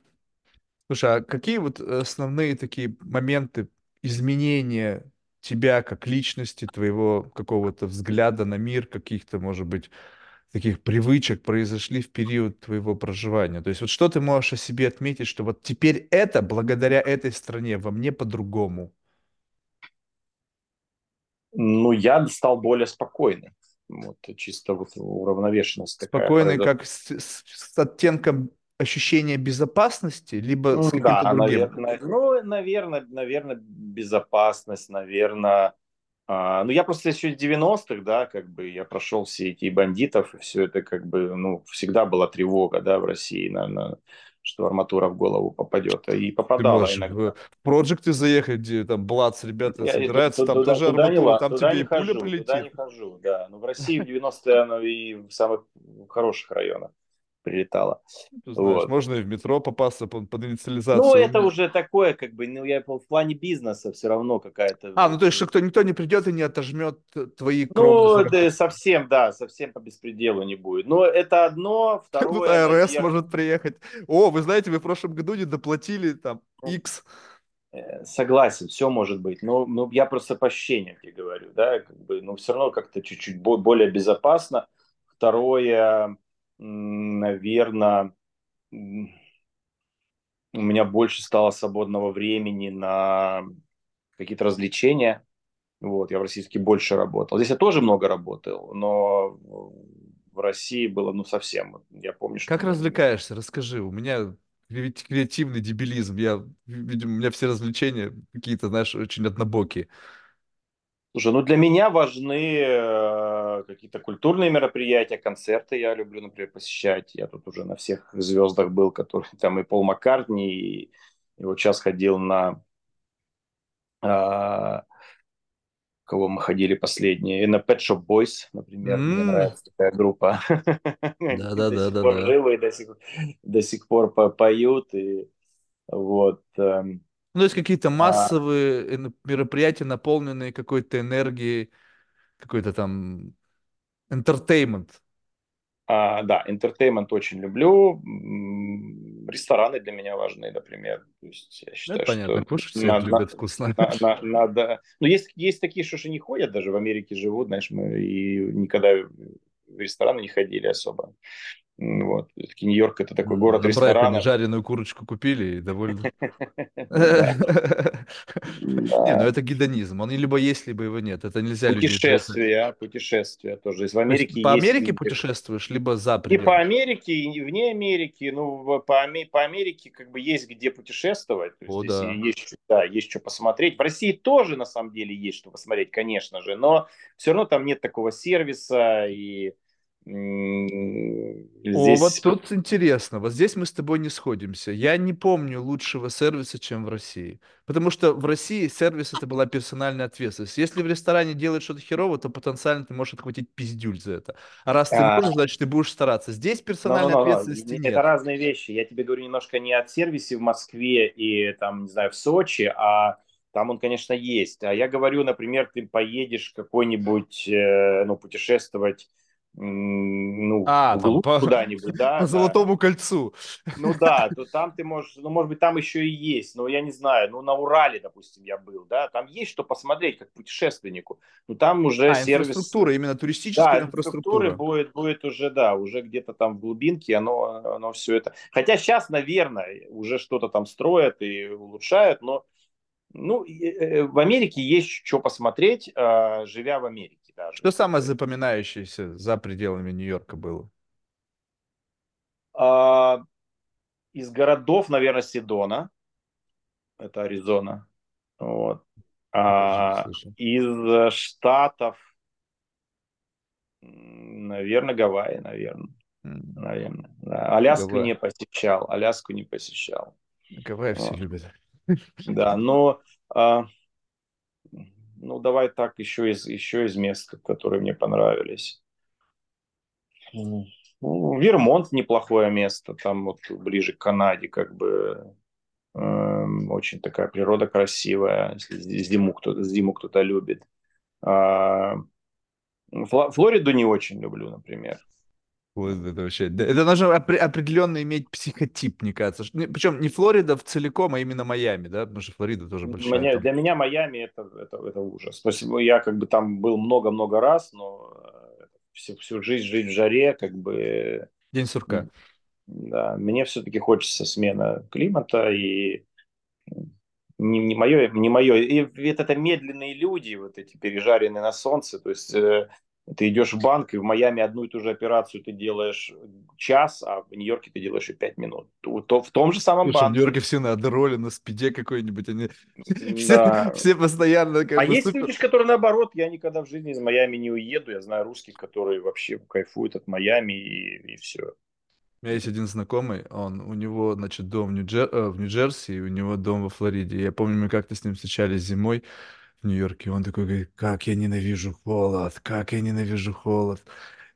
Слушай, а какие вот основные такие моменты изменения тебя как личности, твоего какого-то взгляда на мир, каких-то, может быть, таких привычек произошли в период твоего проживания? То есть вот что ты можешь о себе отметить, что вот теперь это, благодаря этой стране, во мне по-другому?
Ну, я стал более спокойным. Вот, чисто вот уравновешенность
Спокойный, такая. как с, с, с оттенком ощущение безопасности, либо с каким-то да, другим?
Наверное, ну, наверное, наверное, безопасность, наверное. А, ну, я просто еще 90-х, да, как бы я прошел все эти бандитов, и все это как бы, ну, всегда была тревога, да, в России, наверное, что арматура в голову попадет. И попадала
Ты иногда. В проекты заехать, где там блац, ребята я, собираются, там туда, тоже туда арматура, не, там туда тебе не и
пуля
хожу, прилетит.
Туда не хожу, да. Но в России в 90-е оно и в самых хороших районах прилетало.
Ну, знаешь, вот. Можно и в метро попасться под, под инициализацию.
Ну, это уже такое, как бы, ну, я в плане бизнеса все равно какая-то...
А, ну, то есть, что кто, никто не придет и не отожмет твои
Ну, да, совсем, да, совсем по беспределу не будет. Но это одно, второе... Тут
АРС наверное... может приехать. О, вы знаете, вы в прошлом году не доплатили там X.
Э, согласен, все может быть, но, но я просто по ощущениям тебе говорю, да, как бы, ну, все равно как-то чуть-чуть более безопасно. Второе, наверное, у меня больше стало свободного времени на какие-то развлечения. Вот, я в России больше работал. Здесь я тоже много работал, но в России было ну совсем. Я помню,
что... Как развлекаешься? Расскажи. У меня креативный дебилизм. Я, видимо, у меня все развлечения какие-то, знаешь, очень однобокие.
Слушай, ну для меня важны э, какие-то культурные мероприятия, концерты я люблю, например, посещать. Я тут уже на всех звездах был, которые *laughs* там и Пол Маккартни, и, и вот сейчас ходил на... Э, кого мы ходили последние, и на Pet Shop Boys, например, mm. мне нравится такая группа. *laughs*
Да-да-да.
До сих пор живы, до сих, до сих пор поют, и вот...
Ну, то есть какие-то
А,
массовые н- мероприятия, наполненные какой-то энергией, какой-то там entertainment.
а, да, entertainment очень люблю. Рестораны для меня важны, например. То есть я
Ну, это
считаю,
понятно,
что
кушать все
надо,
любят вкусно.
на- на- надо... Ну, есть, есть такие, что же не ходят, даже в Америке живут, знаешь, мы и никогда в рестораны не ходили особо. Вот. Все-таки Нью-Йорк это такой город ресторанов.
жареную курочку купили и довольны. *laughs*
Да, *laughs*
Не, ну это гедонизм. Он либо есть, либо его нет. Это нельзя людей.
Путешествия, путешествия тоже. Есть Америке
по Америке путешествуешь, либо за
и по
пределы.
Америке, и вне Америки, ну, по, Аме- по Америке как бы есть где путешествовать,
да,
есть что посмотреть. В России тоже, на самом деле, есть что посмотреть, конечно же, но все равно там нет такого сервиса, и м,
О, вот
здесь...
тут интересно. Вот здесь мы с тобой не сходимся. Я не помню лучшего сервиса, чем в России. Потому что в России сервис это была персональная ответственность. Если в ресторане делают что-то херово, то потенциально ты можешь отхватить пиздюль за это. А раз ты
а,
можешь, значит, ты будешь стараться. Здесь персональной
Но-но-но,
ответственности
это
нет.
разные вещи. Я тебе говорю немножко не о сервисе в Москве и там, не знаю, в Сочи, а там он, конечно, есть. А я говорю, например, ты поедешь какой-нибудь, э, ну, путешествовать, ну,
А, там по,
куда-нибудь, *laughs*
по
да, да.
Золотому кольцу.
Ну да, то там ты можешь, ну, может быть, там еще и есть, но я не знаю, ну, на Урале, допустим, я был, да, там есть что посмотреть, как путешественнику. Ну, там уже
А,
сервис
инфраструктура, именно
да,
туристическая
инфраструктуры
инфраструктура.
будет, будет уже, да, уже где-то там в глубинке оно, оно все это. Хотя сейчас, наверное, уже что-то там строят и улучшают, но ну, э, в Америке есть что посмотреть, а, живя в Америке даже.
Что
как
самое запоминающееся за пределами Нью-Йорка было?
А, из городов, наверное, Сидона, это Аризона. Вот. А, из э, штатов, наверное, Гавайи, наверное.
М,
наверное. Да. Аляску
Гавайи.
не посещал, Аляску не посещал.
Гавайи все
Вот.
любят.
Да, *laughs* но а, ну давай так еще из еще из мест, которые мне понравились. Ну, Вермонт неплохое место, там вот ближе к Канаде, как бы эм, очень такая природа красивая, если зиму кто-то зиму кто-то любит. А, Флориду не очень люблю, например.
Вот это вообще. Это нужно опре- определенно иметь психотип, мне кажется. Причем не Флорида в целиком, а именно Майами, да? Потому что Флорида тоже большая там.
для меня Майами это, это, это ужас. Спасибо. Я как бы там был много-много раз, но э, всю, всю жизнь жить в жаре, как бы,
День сурка.
да, мне все-таки хочется смена климата и не, не мое, не мое. И это, это медленные люди, вот эти пережаренные на солнце, то есть э, ты идешь в банк, и в Майами одну и ту же операцию ты делаешь час, а в Нью-Йорке ты делаешь и пять минут. То, в том же самом
Слушай, в
банке.
Нью-Йорке все на адероле, на спиде какой-нибудь. Они *laughs* все,
Да,
все постоянно
А
как бы
есть
супер.
люди, которые наоборот, я никогда в жизни из Майами не уеду. Я знаю русских, которые вообще кайфуют от Майами и, и все.
У меня есть один знакомый, он, у него, значит, дом в, э, в Нью-Джерси, и у него дом во Флориде. Я помню, мы как-то с ним встречались зимой в Нью-Йорке, он такой говорит, как я ненавижу холод, как я ненавижу холод.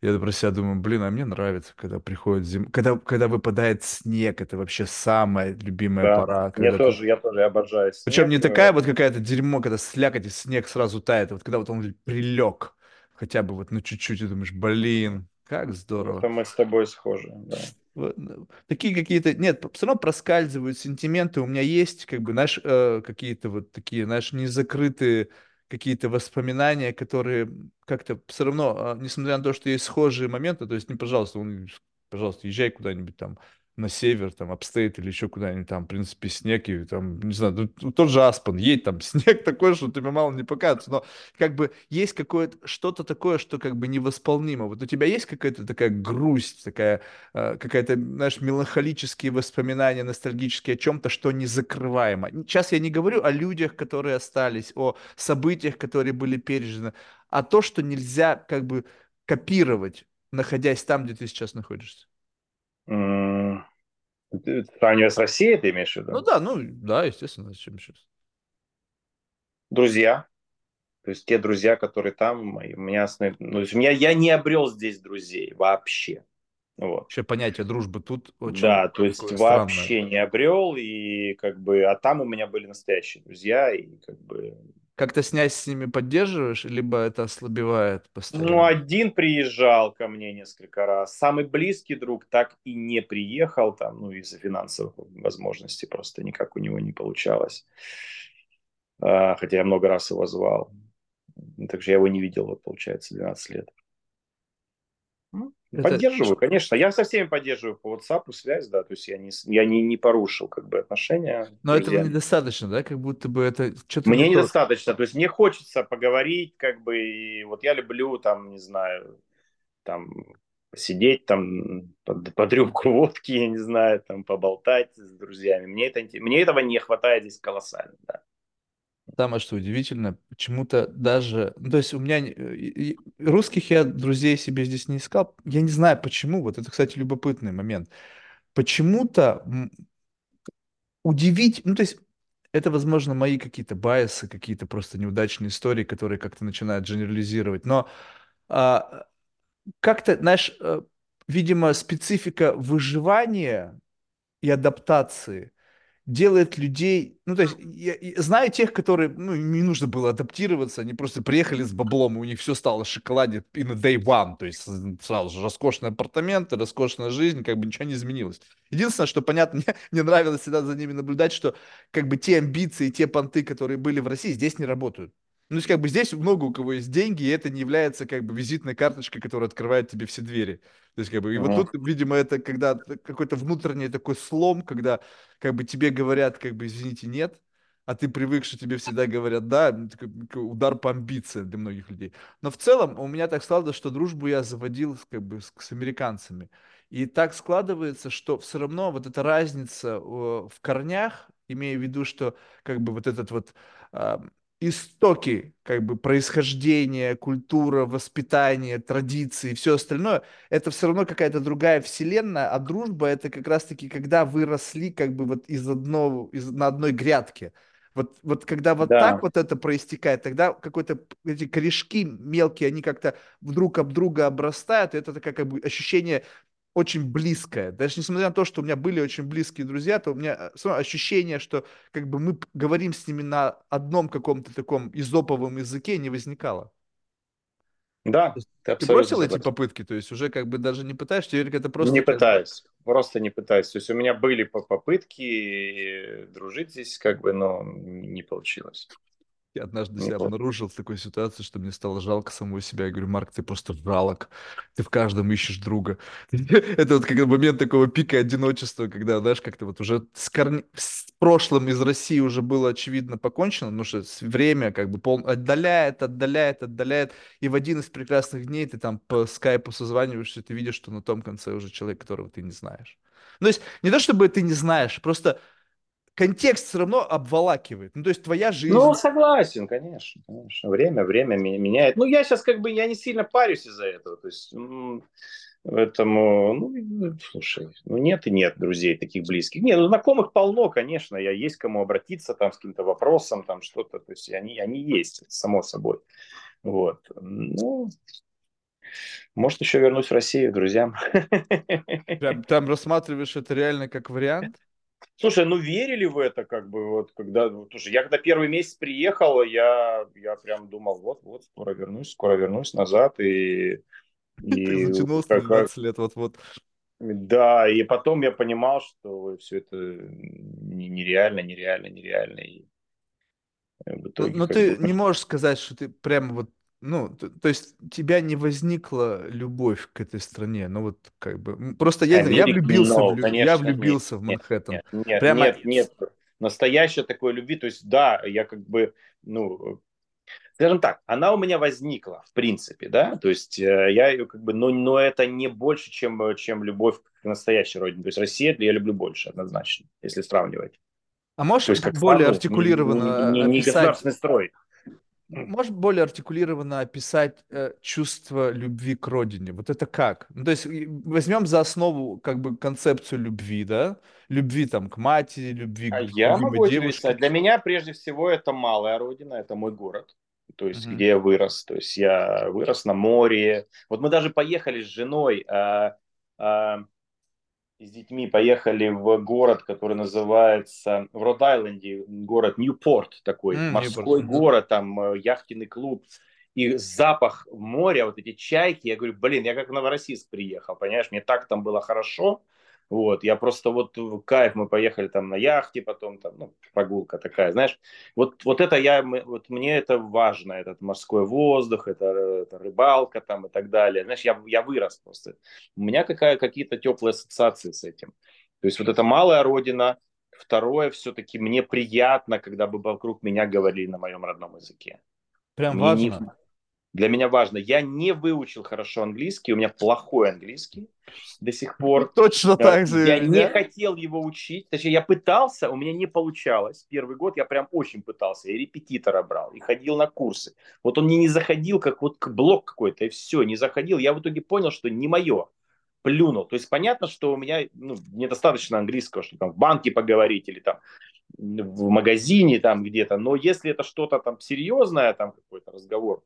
Я про себя думаю, блин, а мне нравится, когда приходит зима, когда, когда выпадает снег, это вообще самая любимая
Да,
пора, ты
тоже, я тоже обожаю
Причем
снег.
не
Э,
такая вот какая-то дерьмо, когда слякоть и снег сразу тает, а вот когда вот он прилег, хотя бы вот ну чуть-чуть, и думаешь, блин, как здорово.
Это мы с тобой схожи, да.
Вот, ну, Такие какие-то, нет, все равно проскальзывают сентименты, у меня есть, как бы, знаешь, э, какие-то вот такие, знаешь, незакрытые какие-то воспоминания, которые как-то все равно, а, несмотря на то, что есть схожие моменты, то есть не, пожалуйста, он, пожалуйста, езжай куда-нибудь там на север, там, upstate или еще куда-нибудь, там, в принципе, снег, и там, не знаю, ну, тот же Аспен, едь, там, *laughs* снег такой, что тебе мало не покажется, но как бы есть какое-то, что-то такое, что как бы невосполнимо. Вот у тебя есть какая-то такая грусть, такая, э, какая-то, знаешь, меланхолические воспоминания, ностальгические о чем-то, что незакрываемо. Сейчас я не говорю о людях, которые остались, о событиях, которые были пережиты, а то, что нельзя как бы копировать, находясь там, где ты сейчас находишься.
Сравнивая с Россией, ты имеешь в
Ну
виду?
да, ну да, естественно, зачем сейчас.
Друзья. То есть те друзья, которые там, мои- у меня, основ- ну, то есть у меня я не обрел здесь друзей вообще. Вот.
Вообще понятие дружбы тут очень
Да, то есть вообще
странное.
не обрел, и как бы, а там у меня были настоящие друзья, и как бы...
Как-то связь с ними поддерживаешь, либо это ослабевает
Ну,
постоянно?
один приезжал ко мне несколько раз, самый близкий друг так и не приехал там, ну, из-за финансовых возможностей просто никак у него не получалось. А, хотя я много раз его звал. Так что я его не видел, вот, получается, 12 лет.
Это
Поддерживаю, конечно. Я со всеми поддерживаю по WhatsApp связь, да, то есть я не, я не, не порушил как бы отношения
Но этого недостаточно, да? Как будто бы это что-то не
Мне
то.
недостаточно, то есть мне хочется поговорить, как бы, и вот я люблю там, не знаю, там посидеть там под, под рюмку *laughs* водки, я не знаю, там поболтать с друзьями. Мне, это, мне этого не хватает здесь колоссально, да.
Самое что удивительно, почему-то даже... Ну, то есть у меня... Русских я друзей себе здесь не искал. Я не знаю почему. Вот это, кстати, любопытный момент. Почему-то удивить... Ну, то есть это, возможно, мои какие-то байсы, какие-то просто неудачные истории, которые как-то начинают генерализировать. Но а, как-то, знаешь, э, видимо, специфика выживания и адаптации делает людей, ну, то есть, я, я знаю тех, которые, ну, не нужно было адаптироваться, они просто приехали с баблом, и у них все стало шоколаде in a day one, то есть сразу же роскошные апартаменты, роскошная жизнь, как бы ничего не изменилось. Единственное, что, понятно, *laughs* мне, мне нравилось всегда за ними наблюдать, что как бы те амбиции, те понты, которые были в России, здесь не работают. Ну, то есть, как бы здесь много у кого есть деньги, и это не является как бы визитной карточкой, которая открывает тебе все двери. То есть, как бы, и вот тут, видимо, это когда какой-то внутренний такой слом, когда как бы тебе говорят, как бы, извините, нет, а ты привык, что тебе всегда говорят да, удар по амбициям для многих людей. Но в целом у меня так складывалось, что дружбу я заводил как бы с, с американцами. И так складывается, что все равно вот эта разница в корнях, имея в виду, что как бы вот этот вот истоки, как бы происхождение, культура, воспитание, традиции все остальное, это все равно какая-то другая вселенная, а дружба это как раз-таки, когда вы росли как бы вот из одного, из, на одной грядке. Вот, вот когда вот так
Да,
вот это проистекает, тогда какой-то эти корешки мелкие, они как-то вдруг об друга обрастают, и это такое как бы ощущение очень близкое. Даже несмотря на то, что у меня были очень близкие друзья, то у меня э, ощущение, что как бы мы говорим с ними на одном каком-то таком изоповом языке не возникало.
Да, ты
Ты
абсолютно
бросил эти
согласен.
попытки, то есть уже как бы даже не пытаешься, теперь это просто
Не пытаюсь, просто не пытаюсь. То есть у меня были по- попытки дружить здесь, как бы, но не получилось.
Я однажды
Не
себя обнаружил в такой ситуации, что мне стало жалко самого себя. Я говорю, Марк, ты просто жалок. Ты в каждом ищешь друга. *laughs* Это вот как момент такого пика одиночества, когда, знаешь, как-то вот уже с, корне- с прошлым из России уже было очевидно покончено, потому что время как бы пол... отдаляет, отдаляет, отдаляет. И в один из прекрасных дней ты там по скайпу созваниваешься, ты видишь, что на том конце уже человек, которого ты не знаешь. Ну, то есть не то, чтобы ты не знаешь, просто контекст все равно обволакивает. Ну, то есть твоя
Ну,
жизнь,
согласен, конечно, конечно. Время, время меня- меняет. Ну, я сейчас как бы, я не сильно парюсь из-за этого. То есть, поэтому, ну, слушай, ну, нет и нет друзей таких близких. Не, ну, знакомых полно, конечно. Я есть кому обратиться там с каким-то вопросом, там что-то. То есть, они, они есть, само собой. Вот. Ну, может, еще вернусь в Россию друзьям.
Прям там рассматриваешь это реально как вариант?
Слушай, ну верили в это, как бы, вот, когда, вот, слушай, я когда первый месяц приехал, я, я прям думал, вот, вот, скоро вернусь, скоро вернусь назад, и, *laughs*
Ты
и
затянулся на
как, как-
20 лет, вот-вот.
да, и потом я понимал, что все это не- нереально, нереально, нереально, и в
Но,
итоге
но
как
ты
бы...
не можешь сказать, что ты прямо вот, ну, т- то есть тебя не возникла любовь к этой стране, ну вот как бы, просто я, не я влюбился в,
no,
я
конечно, нет,
влюбился в
нет,
Манхэттен.
нет, нет,
Прямо
нет, нет, настоящей такой любви, то есть, да, я как бы, ну, скажем так, она у меня возникла, в принципе, да, то есть э, я ее как бы, но, но это не больше, чем, э, чем любовь к настоящей родине, то есть Россия я люблю больше, однозначно, если сравнивать,
А можешь
то есть как
более
страну, не,
артикулированно
не,
э,
не
описать,
государственный строй.
Можешь более артикулированно описать э, чувство любви к родине? Вот это как? Ну, то есть возьмем за основу как бы концепцию любви, да? Любви там к матери, любви
А
к
Я могу описать.
девушке.
Для меня прежде всего это малая родина, это мой город. То есть,
Мгм.
где я вырос. То есть, я вырос на море. Вот мы даже поехали с женой. а, э, с детьми поехали в город, который называется в Род-Айленде, город Ньюпорт такой, mm, морской Ньюпорт. город, там э, яхтенный клуб. И запах моря, вот эти чайки, я говорю, блин, я как в Новороссийск приехал, понимаешь, мне так там было хорошо. Вот, я просто вот в кайф, мы поехали там на яхте, потом там, ну, прогулка такая, знаешь. Вот, вот это я, вот мне это важно, этот морской воздух, это, это рыбалка там и так далее. Знаешь, я, я вырос просто. У меня какая, какие-то теплые ассоциации с этим. То есть вот это малая родина. Второе, все-таки мне приятно, когда бы вокруг меня говорили на моем родном языке.
Прям мне важно. Не,
для меня важно. Я не выучил хорошо английский, у меня плохой английский до сих пор. *laughs*
Точно так же.
Я не хотел его учить. Точнее, я пытался, у меня не получалось. Первый год я прям очень пытался. Я репетитора брал и ходил на курсы. Вот он мне не заходил, как вот блок какой-то, и все, не заходил. Я в итоге понял, что не мое. Плюнул. То есть понятно, что у меня ну, недостаточно английского, чтобы там в банке поговорить или там в магазине там где-то. Но если это что-то там серьезное, там какой-то разговор,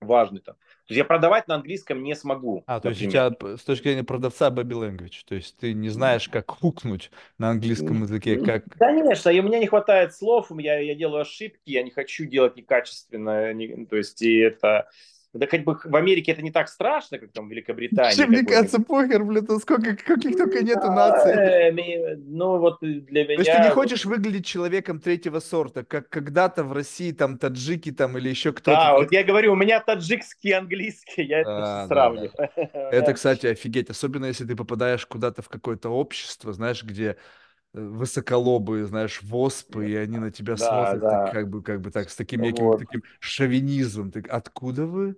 важный там. То есть я продавать на английском не смогу.
А, то есть у тебя с точки зрения продавца baby language, то есть ты не знаешь, как хукнуть на английском языке, как...
Конечно, и у меня не хватает слов, я, я делаю ошибки, я не хочу делать некачественно, не, то есть и это да хоть бы в Америке это не так страшно, как там в Великобритании.
Чем, мне кажется, похер, блин, сколько, каких только нету наций.
Э, ну вот для меня...
То есть ты не хочешь выглядеть человеком третьего сорта, как когда-то в России там таджики там или еще кто-то.
Да, вот я говорю, у меня таджикский английский, я это сравню.
Это, *laughs* кстати, офигеть, особенно если ты попадаешь куда-то в какое-то общество, знаешь, где Э, высоколобые, знаешь, воспы, и они на тебя да, смотрят да. Так, как бы, как бы так, с таким неким вот. таким шовинизмом. Ты, откуда вы?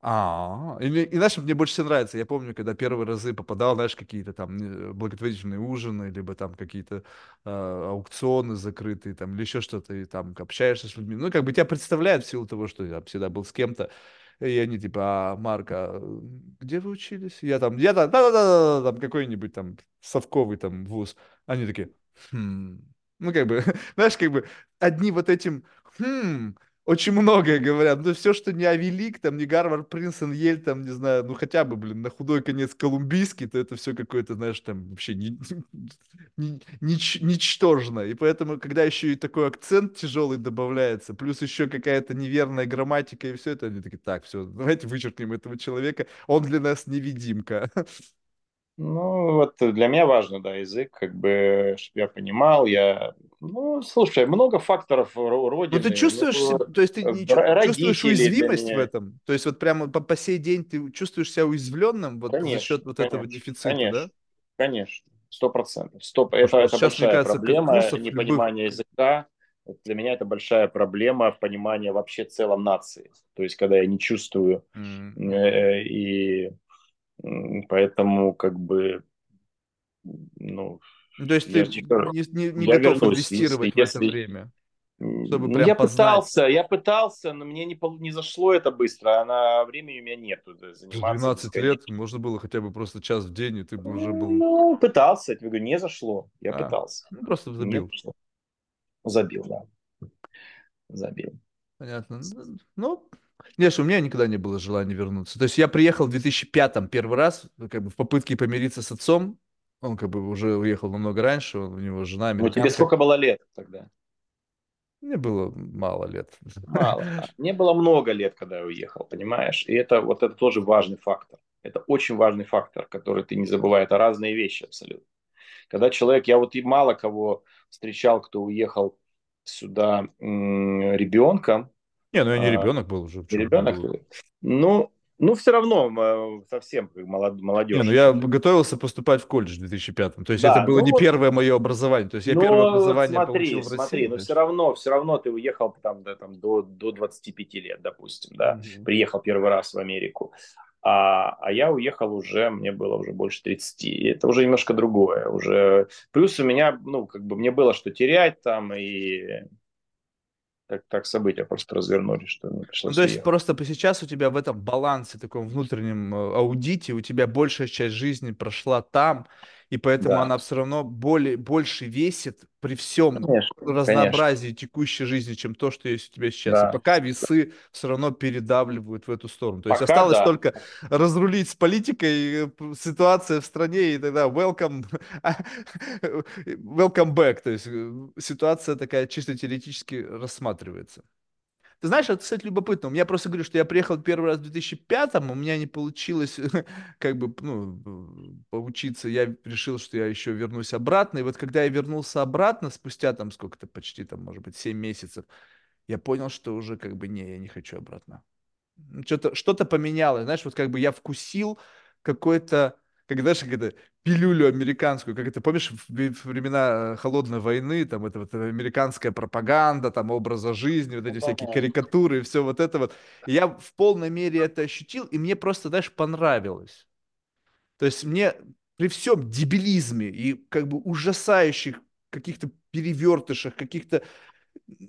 А, и, и знаешь, мне больше всего нравится. Я помню, когда первые разы попадал, знаешь, какие-то там э, благотворительные ужины, либо там какие-то э, аукционы закрытые, там, или еще что-то, и там общаешься с людьми. Ну, как бы тебя представляют в силу того, что я всегда был с кем-то. И они типа, а, Марка, где вы учились? Я там, я там, да-да-да, там какой-нибудь там совковый там вуз. Они такие, хм. Ну, как бы, *laughs* знаешь, как бы одни вот этим, хм, очень многое говорят. Ну, все, что не Авелик, там, не Гарвард, Принстон, Ель, там, не знаю, ну, хотя бы, блин, на худой конец колумбийский, то это все какое-то, знаешь, там, вообще не, не, нич, ничтожно. И поэтому, когда еще и такой акцент тяжелый добавляется, плюс еще какая-то неверная грамматика и все это, они такие, так, все, давайте вычеркнем этого человека, он для нас невидимка.
Ну, вот для меня важно, да, язык, как бы, чтобы я понимал, я, ну, слушай, много факторов родины.
Ну, ты чувствуешь, много... то есть ты чувствуешь уязвимость в этом? То есть вот прямо по, по сей день ты чувствуешь себя уязвленным вот конечно, за счет вот конечно, этого дефицита,
конечно,
да?
Конечно, сто процентов. Стоп, это, это большая кажется, проблема, непонимание любых... языка. Для меня это большая проблема понимания вообще целом нации. То есть, когда я не чувствую mm. э, и Поэтому как бы, ну...
ну то есть ты не, не, не готов вернусь, инвестировать если, в это время?
Чтобы прям я познать. пытался, я пытался, но мне не, не зашло это быстро, а на времени у меня нету
заниматься. 12 лет можно было хотя бы просто час в день, и ты бы уже был...
Ну, пытался, я говорю, не зашло, я а, пытался.
Ну, просто забил.
Забил, да. Забил.
Понятно. Ну, нет, у меня никогда не было желания вернуться. То есть я приехал в 2005-м первый раз, как бы в попытке помириться с отцом. Он как бы уже уехал намного раньше, у него жена
американка. Ну, тебе сколько было лет тогда?
Мне было мало лет.
Мало. *laughs* Мне было много лет, когда я уехал, понимаешь? И это вот это тоже важный фактор. Это очень важный фактор, который ты не забывай. Это разные вещи абсолютно. Когда человек, я вот и мало кого встречал, кто уехал сюда ребенком,
не, ну я не а, ребенок был уже.
Не ребенок? Был. Ну, ну, все равно совсем как молод, молодежь. Не,
ну я готовился поступать в колледж в 2005 То есть да, это было ну, не первое мое образование. То есть я ну, первое образование смотри, получил в России. Смотри,
но все равно, все равно ты уехал там, да, там до, до 25 лет, допустим, да. Угу. Приехал первый раз в Америку. А, а я уехал уже, мне было уже больше 30. И это уже немножко другое. Уже... Плюс у меня, ну, как бы мне было что терять там, и так, так события просто развернулись, что мне
пришлось. Ну, то есть ехать. просто сейчас у тебя в этом балансе, таком внутреннем э, аудите, у тебя большая часть жизни прошла там, и поэтому
Да,
она все равно более, больше весит при всем
конечно, конечно,
разнообразии текущей жизни, чем то, что есть у тебя сейчас. И
да.
пока весы все равно передавливают в эту сторону. То есть
Пока
осталось
да.
только разрулить с политикой э, ситуация в стране, и тогда welcome, *laughs* welcome back. То есть э, ситуация такая чисто теоретически рассматривается. Ты знаешь, это, кстати, любопытно. У меня просто говорю, что я приехал первый раз в 2005-м, у меня не получилось *laughs* как бы, ну, э, поучиться. Я решил, что я еще вернусь обратно. И вот когда я вернулся обратно, спустя там сколько-то, почти там, может быть, 7 месяцев, я понял, что уже как бы не, я не хочу обратно. Что-то что-то поменялось, знаешь, вот как бы я вкусил какой-то, как, знаешь, как это, пилюлю американскую, как это, помнишь, в времена э, холодной войны, там, это вот э, американская пропаганда, там, образа жизни, вот эти всякие
Мгм.
карикатуры и все вот это вот. И я в полной мере это ощутил, и мне просто, знаешь, понравилось. То есть мне при всем дебилизме и как бы ужасающих каких-то перевертышах, каких-то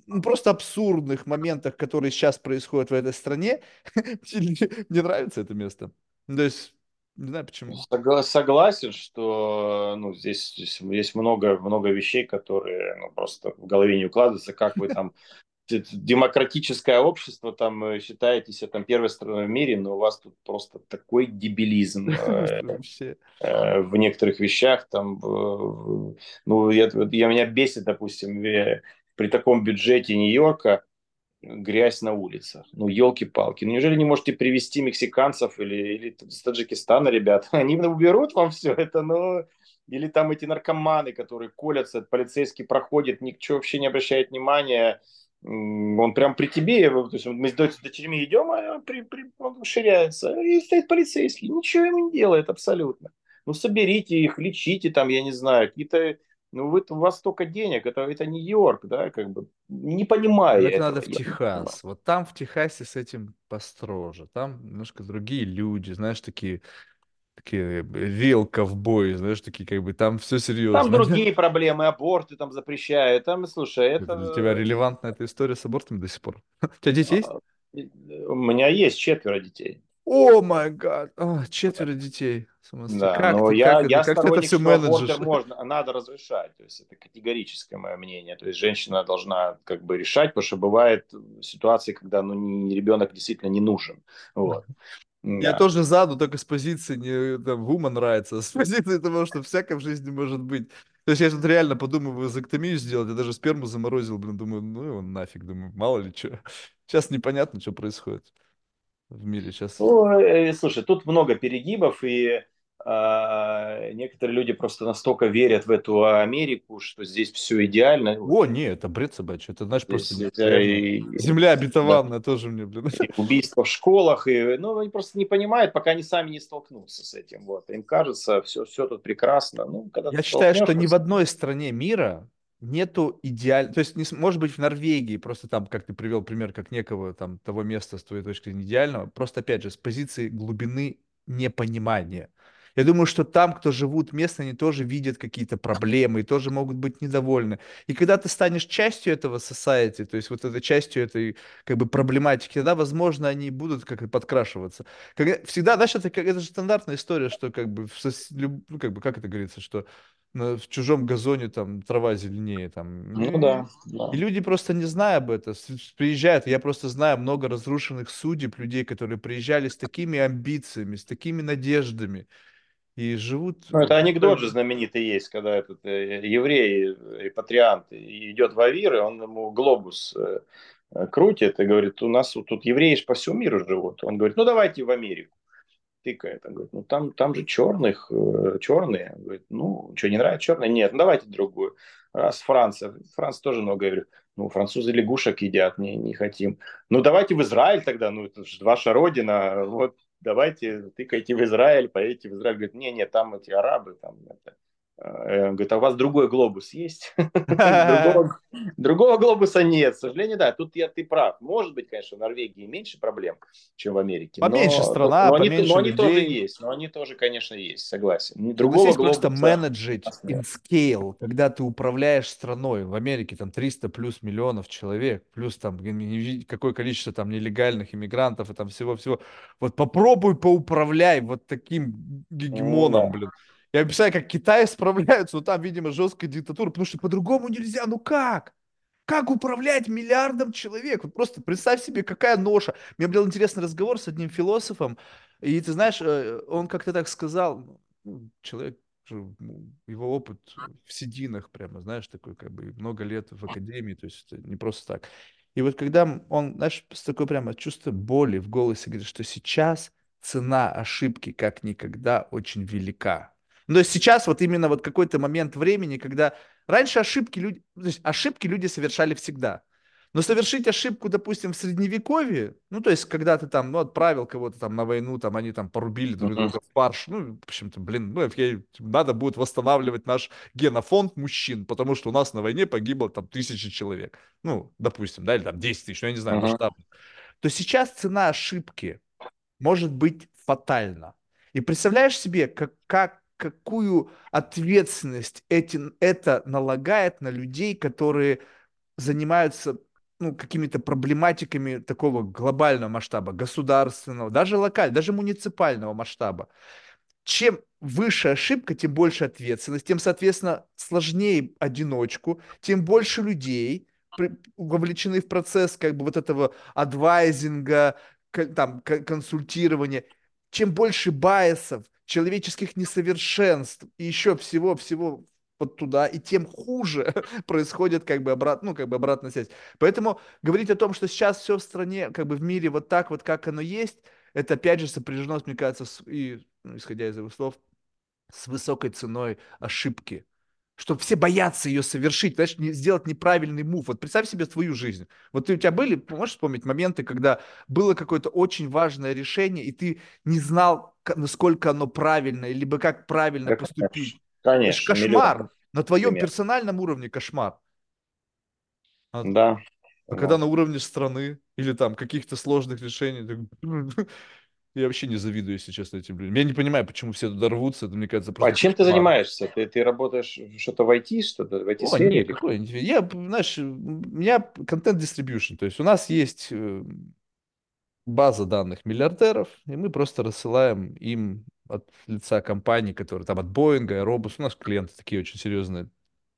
ну, просто абсурдных моментах, которые сейчас происходят в этой стране, *laughs* мне нравится это место. Ну, То есть, не знаю почему.
Согла- Согласен, что ну, здесь, здесь есть много, много вещей, которые ну, просто в голове не укладываются, как вы там *laughs* демократическое общество, там э, считаете себя там первой страной в мире, но у вас тут просто такой дебилизм *laughs* э, э, в некоторых вещах, там, ну, я, я меня бесит, допустим, при таком бюджете Нью-Йорка грязь на улицах. Ну, елки-палки. Ну, неужели не можете привести мексиканцев или, или с Таджикистана, ребят? *laughs* Они уберут вам все это, ну... Или там эти наркоманы, которые колятся, полицейский проходит, ничего вообще не обращает внимания. Он прям при тебе, то есть мы с дочерьми идем, а он, при, при- он ширяется, и стоит полицейский, ничего ему не делает абсолютно. Ну, соберите их, лечите там, я не знаю, какие-то ну, вы, у вас столько денег, это, это Нью-Йорк, да, как бы, не понимая
Ну, это
этого.
надо в
понимаю.
Техас. Вот там в Техасе с этим построже. Там немножко другие люди, знаешь, такие, такие real ковбои, знаешь, такие как бы там все
Там
серьезно.
другие проблемы, аборты там запрещают, там, слушай,
Это для тебя релевантна эта история с абортами до сих пор? *laughs* У тебя дети есть?
а, У меня есть четверо детей.
О май гад! А, четверо детей.
Да,
как
но
ты,
я,
как это,
я
как ты это
сторонник,
все менеджешь?
можно, надо разрешать. То есть это категорическое мое мнение. То есть женщина должна как бы решать, потому что бывает ситуации, когда ну, не, ребенок действительно не нужен. Вот.
Я
Да.
тоже за, но только с позиции не там, woman rights, а с *laughs* позиции того, что всякое в жизни может быть. То есть я тут реально подумываю вазоктомию сделать, я даже сперму заморозил, блин, думаю, ну его нафиг, думаю, мало ли что. *laughs* Сейчас непонятно, что происходит в мире сейчас.
Ну, э, слушай, тут много перегибов, и а, некоторые люди просто настолько верят в эту Америку, что здесь все идеально.
О, не, это бред собачий, это, знаешь, просто
Здесь,
нереально.
и-
Земля
да,
обетованная тоже мне, блин.
и убийства в школах, и, ну, они просто не понимают, пока они сами не столкнутся с этим. Вот. Им кажется, все, все тут прекрасно. Ну, когда
Я считаю, что ни в одной стране мира нету идеально, то есть, не может быть, в Норвегии, просто там, как ты привел пример, как некого там того места, с твоей точки зрения, идеального, просто, опять же, с позиции глубины непонимания. Я думаю, что там, кто живут местно, они тоже видят какие-то проблемы и тоже могут быть недовольны. И когда ты станешь частью этого society, то есть вот этой частью этой как бы проблематики, тогда, возможно, они будут как-то подкрашиваться. Когда- всегда, знаешь, это, это же стандартная история, что как бы, ну, как бы, как это говорится, что в чужом газоне там трава зеленее, там.
ну
И,
да, да.
и люди просто не зная об этом, приезжают. Я просто знаю много разрушенных судеб людей, которые приезжали с такими амбициями, с такими надеждами и живут.
Ну, это анекдот же знаменитый есть, когда этот э, еврей, э, репатриант, идет в Авир, и он ему глобус э, крутит и говорит, у нас тут евреи ж по всему миру живут. Он говорит, ну давайте в Америку. Тыкает. Он говорит, ну там, там же черных, э, черные. Он говорит, ну, что, не нравится черные? Нет, ну давайте другую. Раз Франция. Франция тоже много говорит. Ну, французы лягушек едят, не, не хотим. Ну, давайте в Израиль тогда, ну, это же ваша родина. Вот давайте тыкайте в Израиль, поедете в Израиль. Говорит, не, не, там эти арабы, там это. Э, Он говорит, а у вас другой глобус есть? *laughs* *laughs* Другого, другого глобуса нет. К сожалению, да, тут я, ты прав. Может быть, конечно, в Норвегии меньше проблем, чем в Америке.
Поменьше
но,
страна,
но,
поменьше
но они тоже
людей.
есть. Но они тоже, конечно, есть, согласен.
Надо
Другого
просто
глобуса
менеджить
у нас
in scale, когда ты управляешь страной. В Америке там 300 плюс миллионов человек, плюс там какое количество там нелегальных иммигрантов и там всего-всего. Вот попробуй поуправляй вот таким
Ну,
гегемоном,
да.
блин. Я представляю, как Китай справляются, но там, видимо, жесткая диктатура, потому что по-другому нельзя, ну как? Как управлять миллиардом человек? Вот просто представь себе, какая ноша. Мне был интересный разговор с одним философом, и ты знаешь, э, он как-то так сказал, ну, человек, ну, его опыт в сединах прямо, знаешь, такой как бы много лет в академии, то есть не просто так. И вот когда он, знаешь, с такой прямо чувство боли в голосе говорит, что сейчас цена ошибки как никогда очень велика. Ну, то есть сейчас вот именно вот какой-то момент времени, когда раньше ошибки люди, то есть ошибки люди совершали всегда. Но совершить ошибку, допустим, в средневековье, ну, то есть, когда ты там, ну, отправил кого-то там на войну, там, они там порубили друг друга uh-huh. в парш, ну, в общем-то, блин, ну, надо будет восстанавливать наш генофонд мужчин, потому что у нас на войне погибло там тысячи человек. Ну, допустим, да, или там 10 тысяч, ну, я не знаю, uh-huh. масштабно. То сейчас цена ошибки может быть фатальна. И представляешь себе, как, как какую ответственность эти, это налагает на людей, которые занимаются ну, какими-то проблематиками такого глобального масштаба, государственного, даже локального, даже муниципального масштаба. Чем выше ошибка, тем больше ответственность, тем, соответственно, сложнее одиночку, тем больше людей вовлечены в процесс как бы вот этого адвайзинга, там, консультирования. Чем больше байесов, человеческих несовершенств и еще всего-всего вот туда, и тем хуже *laughs* происходит как бы, обрат, ну, как бы обратная связь. Поэтому говорить о том, что сейчас все в стране, как бы в мире вот так вот, как оно есть, это опять же сопряжено, мне кажется, с, и, ну, исходя из его слов, с высокой ценой ошибки что все боятся ее совершить, знаешь, не, сделать неправильный мув. Вот представь себе твою жизнь. Вот ты, у тебя были, можешь вспомнить моменты, когда было какое-то очень важное решение, и ты не знал, насколько оно правильное, либо как правильно
это,
поступить.
Конечно.
Это кошмар. Миллион. На твоем Пример. персональном уровне кошмар.
А, да.
А когда на уровне страны или там каких-то сложных решений, *laughs* Я вообще не завидую, если честно, этим людям. Я не понимаю, почему все туда рвутся. Это, мне кажется,
просто... А чем ты занимаешься? Ты, ты работаешь что-то в IT, что-то в IT-сфере?
Нет, какой Я, знаешь, у меня контент-дистрибьюшн. То есть у нас есть э, база данных миллиардеров, и мы просто рассылаем им от лица компаний, которые там от Боинга, Airbus, у нас клиенты такие очень серьезные,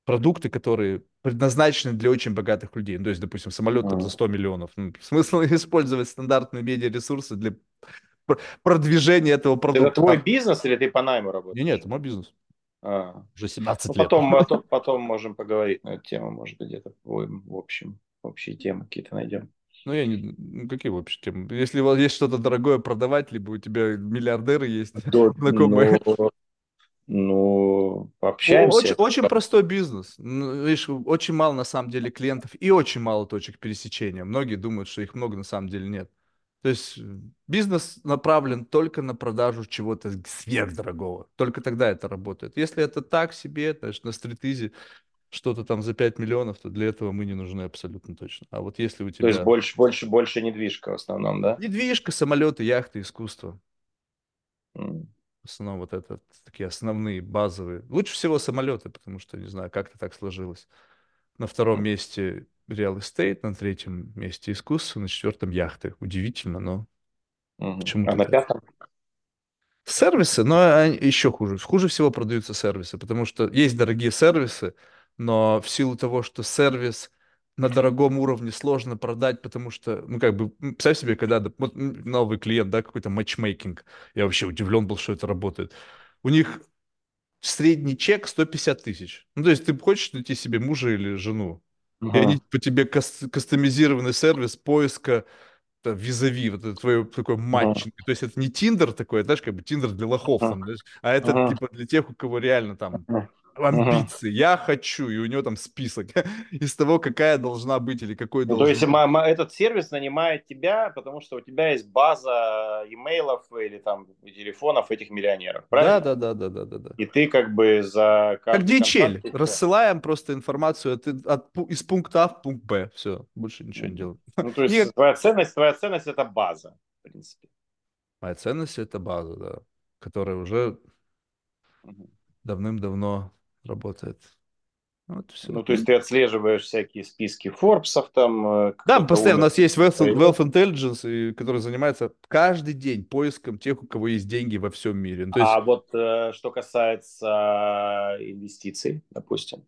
продукты, которые предназначены для очень богатых людей. Ну, то есть, допустим, самолет там за 100 миллионов. Ну, смысл *laughs* использовать стандартные медиаресурсы для продвижение этого продукта.
Это твой бизнес или ты по найму работаешь?
Нет, нет, это мой бизнес.
А.
Уже 17 ну,
лет. Потом, потом, *laughs* потом можем поговорить на эту тему, может быть, где-то в, общем, общие темы какие-то найдем.
Ну, я не... Ну, какие общие темы? Если у вас есть что-то дорогое продавать, либо у тебя миллиардеры есть да, *laughs* знакомые.
Ну, ну, пообщаемся.
Очень, очень простой бизнес. Ну, видишь, очень мало на самом деле клиентов и очень мало точек пересечения. Многие думают, что их много, на самом деле нет. То есть э, бизнес направлен только на продажу чего-то сверхдорогого. Только тогда это работает. Если это так себе, значит, на стритизе что-то там за 5 миллионов, то для этого мы не нужны абсолютно точно. А вот если у тебя...
То есть больше, больше, больше недвижка в основном, да?
Недвижка, самолеты, яхты, искусство. Mm. В основном вот это такие основные, базовые. Лучше всего самолеты, потому что, не знаю, как-то так сложилось. На втором mm. месте real estate, на третьем месте искусство, на четвертом яхты. Удивительно, но
угу. почему-то. А на пятом?
Сервисы, но еще хуже. Хуже всего продаются сервисы, потому что есть дорогие сервисы, но в силу того, что сервис на дорогом уровне сложно продать, потому что, ну, как бы, представь себе, когда вот, новый клиент, да, какой-то матчмейкинг, я вообще удивлен был, что это работает. У них средний чек 150 тысяч. Ну, то есть ты хочешь найти себе мужа или жену, Ага. И они по тебе кас- кастомизированный сервис поиска там, визави, вот это твое такое matching. Ага. То есть это не Тиндер такой, знаешь, как бы Тиндер для лохов, ага. там, знаешь, а это ага. типа для тех, у кого реально там амбиции. Ага. Я хочу, и у него там список *laughs* из того, какая должна быть или какой
ну,
должен
То есть быть. этот сервис нанимает тебя, потому что у тебя есть база имейлов или там телефонов этих миллионеров, правильно?
Да, да, да, да, да, да.
И ты как бы за
как DHL рассылаем просто информацию от, от, из пункта А в пункт Б, все, больше ничего не делаем.
Ну то *laughs* есть Никак... твоя ценность, твоя ценность это база, в принципе.
Моя ценность это база, да, которая уже давным-давно работает. Вот все.
Ну, то есть ты отслеживаешь всякие списки Форбсов там. э,
Да, постоянно. У нас есть Wealth, Wealth Intelligence, который занимается каждый день поиском тех, у кого есть деньги во всем мире. Ну, есть
А вот э, что касается инвестиций, допустим.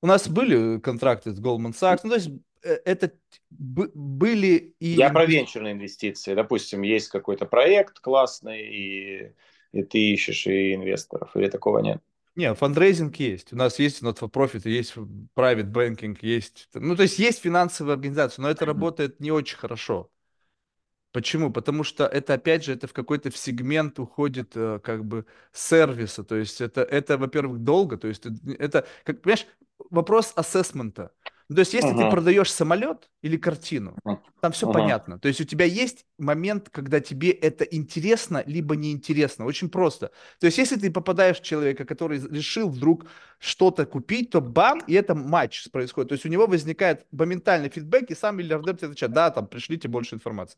у нас были контракты с Goldman Sachs, ну, то есть э, это были и...
Я про венчурные инвестиции. Допустим, есть какой-то проект классный, и, и ты ищешь и инвесторов, или такого нет?
Не, фандрейзинг есть. У нас есть not for profit, есть private banking, есть... Ну, то есть есть финансовые организации, но это работает не очень хорошо. Почему? Потому что это, опять же, это в какой-то в сегмент уходит э, как бы сервиса. То есть это, это во-первых, долго. То есть это, как, понимаешь, вопрос ассессмента. Ну, То есть если ты
Мгм.
продаешь самолет или картину, там все
Мгм.
понятно. То есть у тебя есть момент, когда тебе это интересно, либо неинтересно. Очень просто. То есть если ты попадаешь в человека, который решил вдруг что-то купить, то бам, и это матч происходит. То есть у него возникает моментальный фидбэк, и сам миллиардер тебе отвечает, да, там, пришлите больше информации.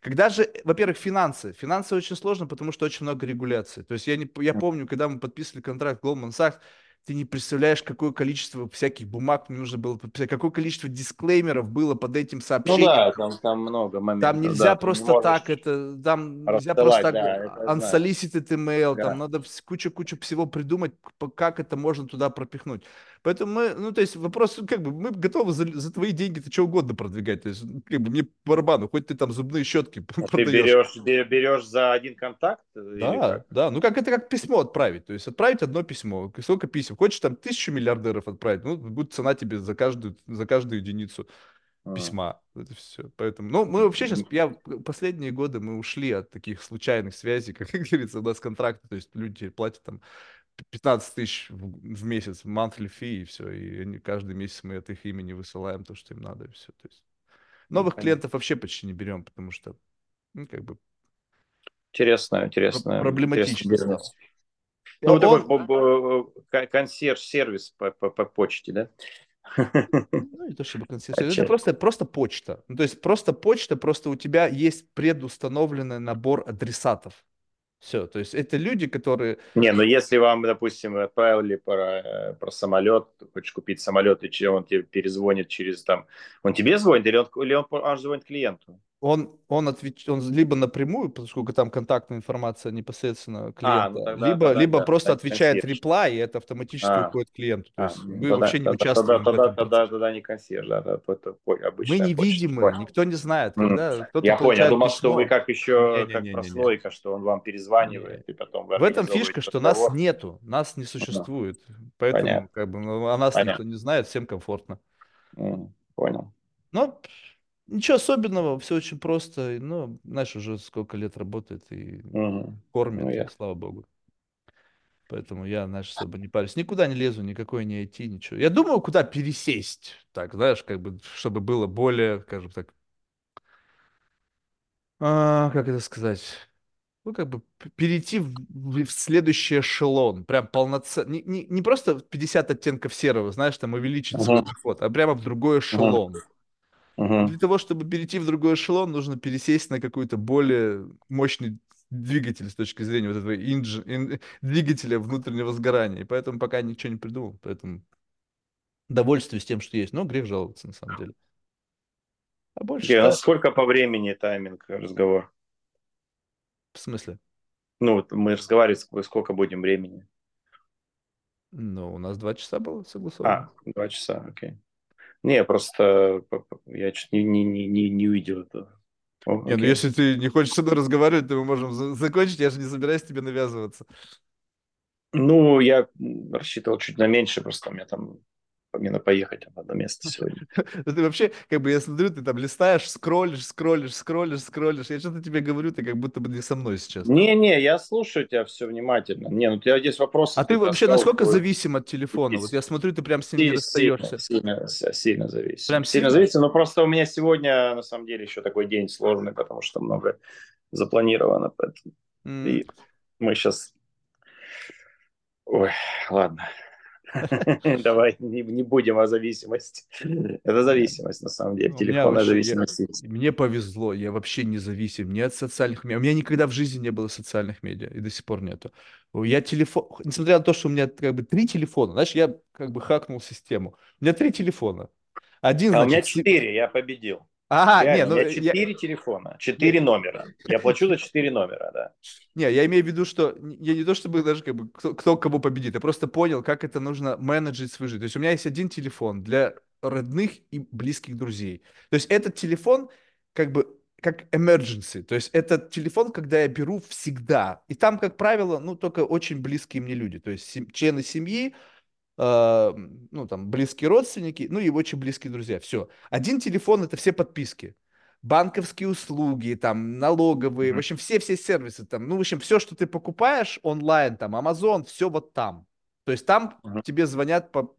Когда же, во-первых, финансы. Финансы очень сложно, потому что очень много регуляций. То есть я, не, я помню, когда мы подписывали контракт Goldman Sachs, ты не представляешь, какое количество всяких бумаг мне нужно было подписать, какое количество дисклеймеров было под этим
Ну
сообщением.
да, там, там много моментов.
Там нельзя
да, не
просто так, это там нельзя просто так
да,
unsolicited email,
Да.
там надо кучу-кучу всего придумать, как это можно туда пропихнуть. Поэтому мы, ну то есть вопрос, как бы мы готовы за, за твои деньги ты что угодно продвигать, то есть как бы мне барабану, хоть ты там зубные щетки *laughs*
А Ты
продаешь.
берешь, бе- берешь за один контакт?
Да, да, ну как это как письмо отправить, то есть отправить одно письмо, сколько писем, хочешь там тысячу миллиардеров отправить, ну будет цена тебе за каждую, за каждую единицу
М.
письма. Это все. Поэтому, ну, мы вообще сейчас, я последние годы мы ушли от таких случайных связей, *laughs* как говорится, у нас контракты, то есть люди платят там 15 тысяч в, в месяц, monthly fee, и все, и они, каждый месяц мы от их имени высылаем то, что им надо, и все. То есть
Ну,
новых
понятно.
клиентов вообще почти не берем, потому что, ну, как бы
Интересно, интересно.
проблематично стало.
бизнес. Ну, вот
Он-
такой консьерж-сервис по, по, по почте, да?
Ну, не то чтобы консьерж, это просто, просто почта. Ну, то есть просто почта, просто у тебя есть предустановленный набор адресатов. Все, то есть это люди, которые...
Не, ну если вам, допустим, отправили про, э, про самолет, хочешь купить самолет, и он тебе перезвонит через там... Он тебе звонит или он, или он, аж звонит клиенту?
Он, он, отвеч... он либо напрямую, поскольку там контактная информация непосредственно клиента,
А, ну тогда-
либо,
тогда
либо
да,
просто
тогда
отвечает
консьерж.
реплай, и это автоматически
А.
уходит клиенту. То
А,
есть
ну,
вы
тогда-
вообще не
тогда-
участвуете
тогда, тогда,
процессе.
тогда не консьерж, да, да, это по-
Мы
почта.
невидимы, никто не знает, когда кто-то
Я понял, я думал, что
письмо.
вы как еще, как
Не-не-не-не-не.
прослойка, что он вам перезванивает, и потом вы
В этом фишка, что нас нету, нас не существует. Поэтому, как бы, ну, о нас никто не знает, всем комфортно.
Понял.
Пф, ничего особенного, все очень просто. Ну, знаешь, уже сколько лет работает и
Мгм.
кормит,
Ну,
слава богу. Поэтому я, знаешь, особо не парюсь. Никуда не лезу, никакой не IT, ничего. Я думаю, куда пересесть. Так, знаешь, как бы, чтобы было более, скажем так, а, как это сказать? Ну, как бы перейти в, в- в следующий эшелон. Прям полноценно. Не, не, не просто 50 оттенков серого, знаешь, там увеличить свой
Мгм.
доход, а прямо в другой эшелон.
Мгм.
Для того, чтобы перейти в другой эшелон, нужно пересесть на какой-то более мощный двигатель с точки зрения вот этого инж- ин- двигателя внутреннего сгорания. И поэтому пока ничего не придумал. Поэтому довольствуюсь тем, что есть. Но грех жаловаться, на самом деле. А больше
нас
так,
сколько по времени тайминг разговор?
в смысле?
Ну, вот мы разговариваем, ск- сколько будем времени?
Ну, у нас два часа было согласовано.
А, два часа, окей. Не, просто я чуть не, не, не, не, увидел это. О,
Не, ну если ты не хочешь со мной разговаривать, то мы можем за- закончить. Я же не собираюсь тебе навязываться.
Ну, я рассчитывал чуть на меньше, просто у меня там мне надо поехать в одно место *laughs* сегодня.
Ну, Ты вообще, как бы я смотрю, ты там листаешь, скроллишь, скроллишь, скроллишь, скроллишь. Я что-то тебе говорю, ты как будто бы не со мной сейчас.
Не-не, я слушаю тебя все внимательно. Не, ну у тебя здесь вопросы.
А ты вообще насколько зависим от телефона? Вот я смотрю, ты прям с ним не
Сильно,
расстаешься.
сильно, зависит.
Прям
сильно зависит, но просто у меня сегодня, на самом деле, еще такой день сложный, потому что много запланировано. Поэтому. И мы сейчас... Ой, ладно. *laughs* Давай не, не будем о зависимости. Это зависимость, на самом деле. Телефонная зависимость.
Я, мне повезло, я вообще не зависим ни от социальных медиа. У меня никогда в жизни не было социальных медиа, и до сих пор нету. Я телефон, несмотря на то, что у меня как бы три телефона, знаешь, я как бы хакнул систему. У меня три телефона.
Один, а значит, у меня четыре, я победил.
Ага, Реально, не, ну,
у меня четыре я... телефона, четыре номера. Я плачу за четыре номера, да.
Не, я имею в виду, что я не то чтобы даже как бы кто, кто кого победит, я просто понял, как это нужно менеджить свою жизнь. То есть у меня есть один телефон для родных и близких друзей. То есть этот телефон как бы как emergency, то есть это телефон, когда я беру всегда. И там, как правило, ну, только очень близкие мне люди, то есть сем- члены семьи, э, ну, там, близкие родственники, ну, и очень близкие друзья. Все. Один телефон — это все подписки. Банковские услуги, там, налоговые, mm-hmm. в общем, все-все сервисы, там, ну, в общем, все, что ты покупаешь онлайн, там, Amazon, все вот там. То есть там mm-hmm. тебе звонят по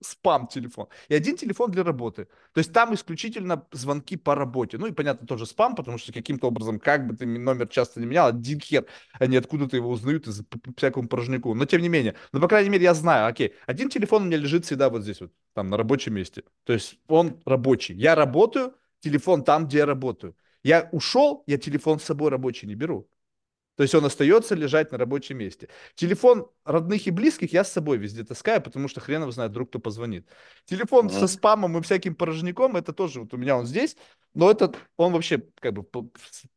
спам-телефон. И один телефон для работы. То есть там исключительно звонки по работе. Ну и, понятно, тоже спам, потому что каким-то образом, как бы ты номер часто не менял, один хер, они откуда-то его узнают из всякому порожнику. Но тем не менее, ну, по крайней мере, я знаю, окей, один телефон у меня лежит всегда вот здесь вот, там, на рабочем месте. То есть он рабочий. Я работаю, телефон там, где я работаю. Я ушел, я телефон с собой рабочий не беру. То есть он остается лежать на рабочем месте. Телефон родных и близких я с собой везде таскаю, потому что хрен его знает, вдруг кто позвонит. Телефон mm-hmm. со спамом и всяким порожняком, это тоже вот у меня он здесь, но это он вообще как бы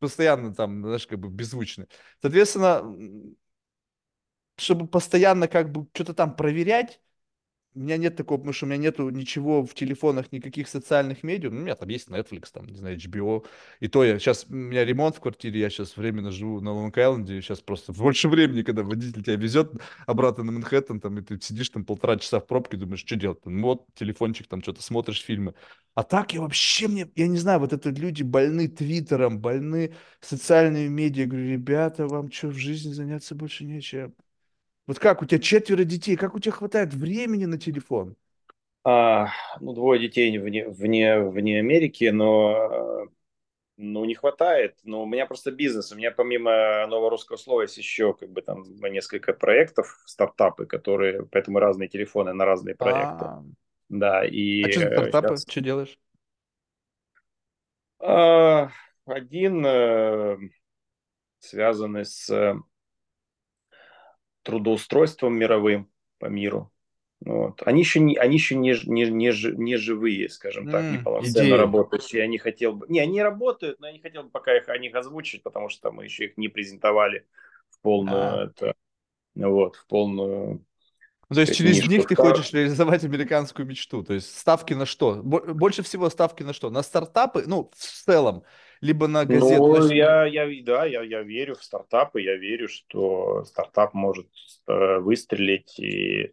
постоянно там, знаешь, как бы беззвучный. Соответственно, чтобы постоянно как бы что-то там проверять, у меня нет такого, потому что у меня нету ничего в телефонах, никаких социальных медиа. Ну, у меня там есть Netflix, там, не знаю, HBO. И то я сейчас, у меня ремонт в квартире, я сейчас временно живу на Лонг-Айленде, сейчас просто *laughs* больше времени, когда водитель тебя везет обратно на Манхэттен, там, и ты сидишь там полтора часа в пробке, думаешь, что делать? Ну, вот, телефончик, там, что-то смотришь фильмы. А так я вообще, мне, я не знаю, вот это люди больны твиттером, больны социальными медиа. Я говорю, ребята, вам что, в жизни заняться больше нечем? Вот как, у тебя четверо детей, как у тебя хватает времени на телефон?
А, ну, двое детей вне, вне, вне Америки, но ну, не хватает. Но у меня просто бизнес. У меня помимо нового русского слова есть еще как бы там несколько проектов, стартапы, которые, поэтому разные телефоны на разные проекты. А-а-а. Да, и...
А что за стартапы? Сейчас... Что делаешь?
А, один э, связанный с трудоустройством мировым по миру. Вот. Они еще не, они еще не, не, не, не живые, скажем так, не полноценно работающие. Я не хотел бы... Не, они работают, но я не хотел бы пока их о них озвучить, потому что мы еще их не презентовали в полную... А. Это, вот, в полную
ну, то есть через книжку. них ты хочешь реализовать американскую мечту. То есть ставки на что? Больше всего ставки на что? На стартапы, ну, в целом, либо на газету?
Ну, я, я, да, я, я верю в стартапы, я верю, что стартап может э, выстрелить. И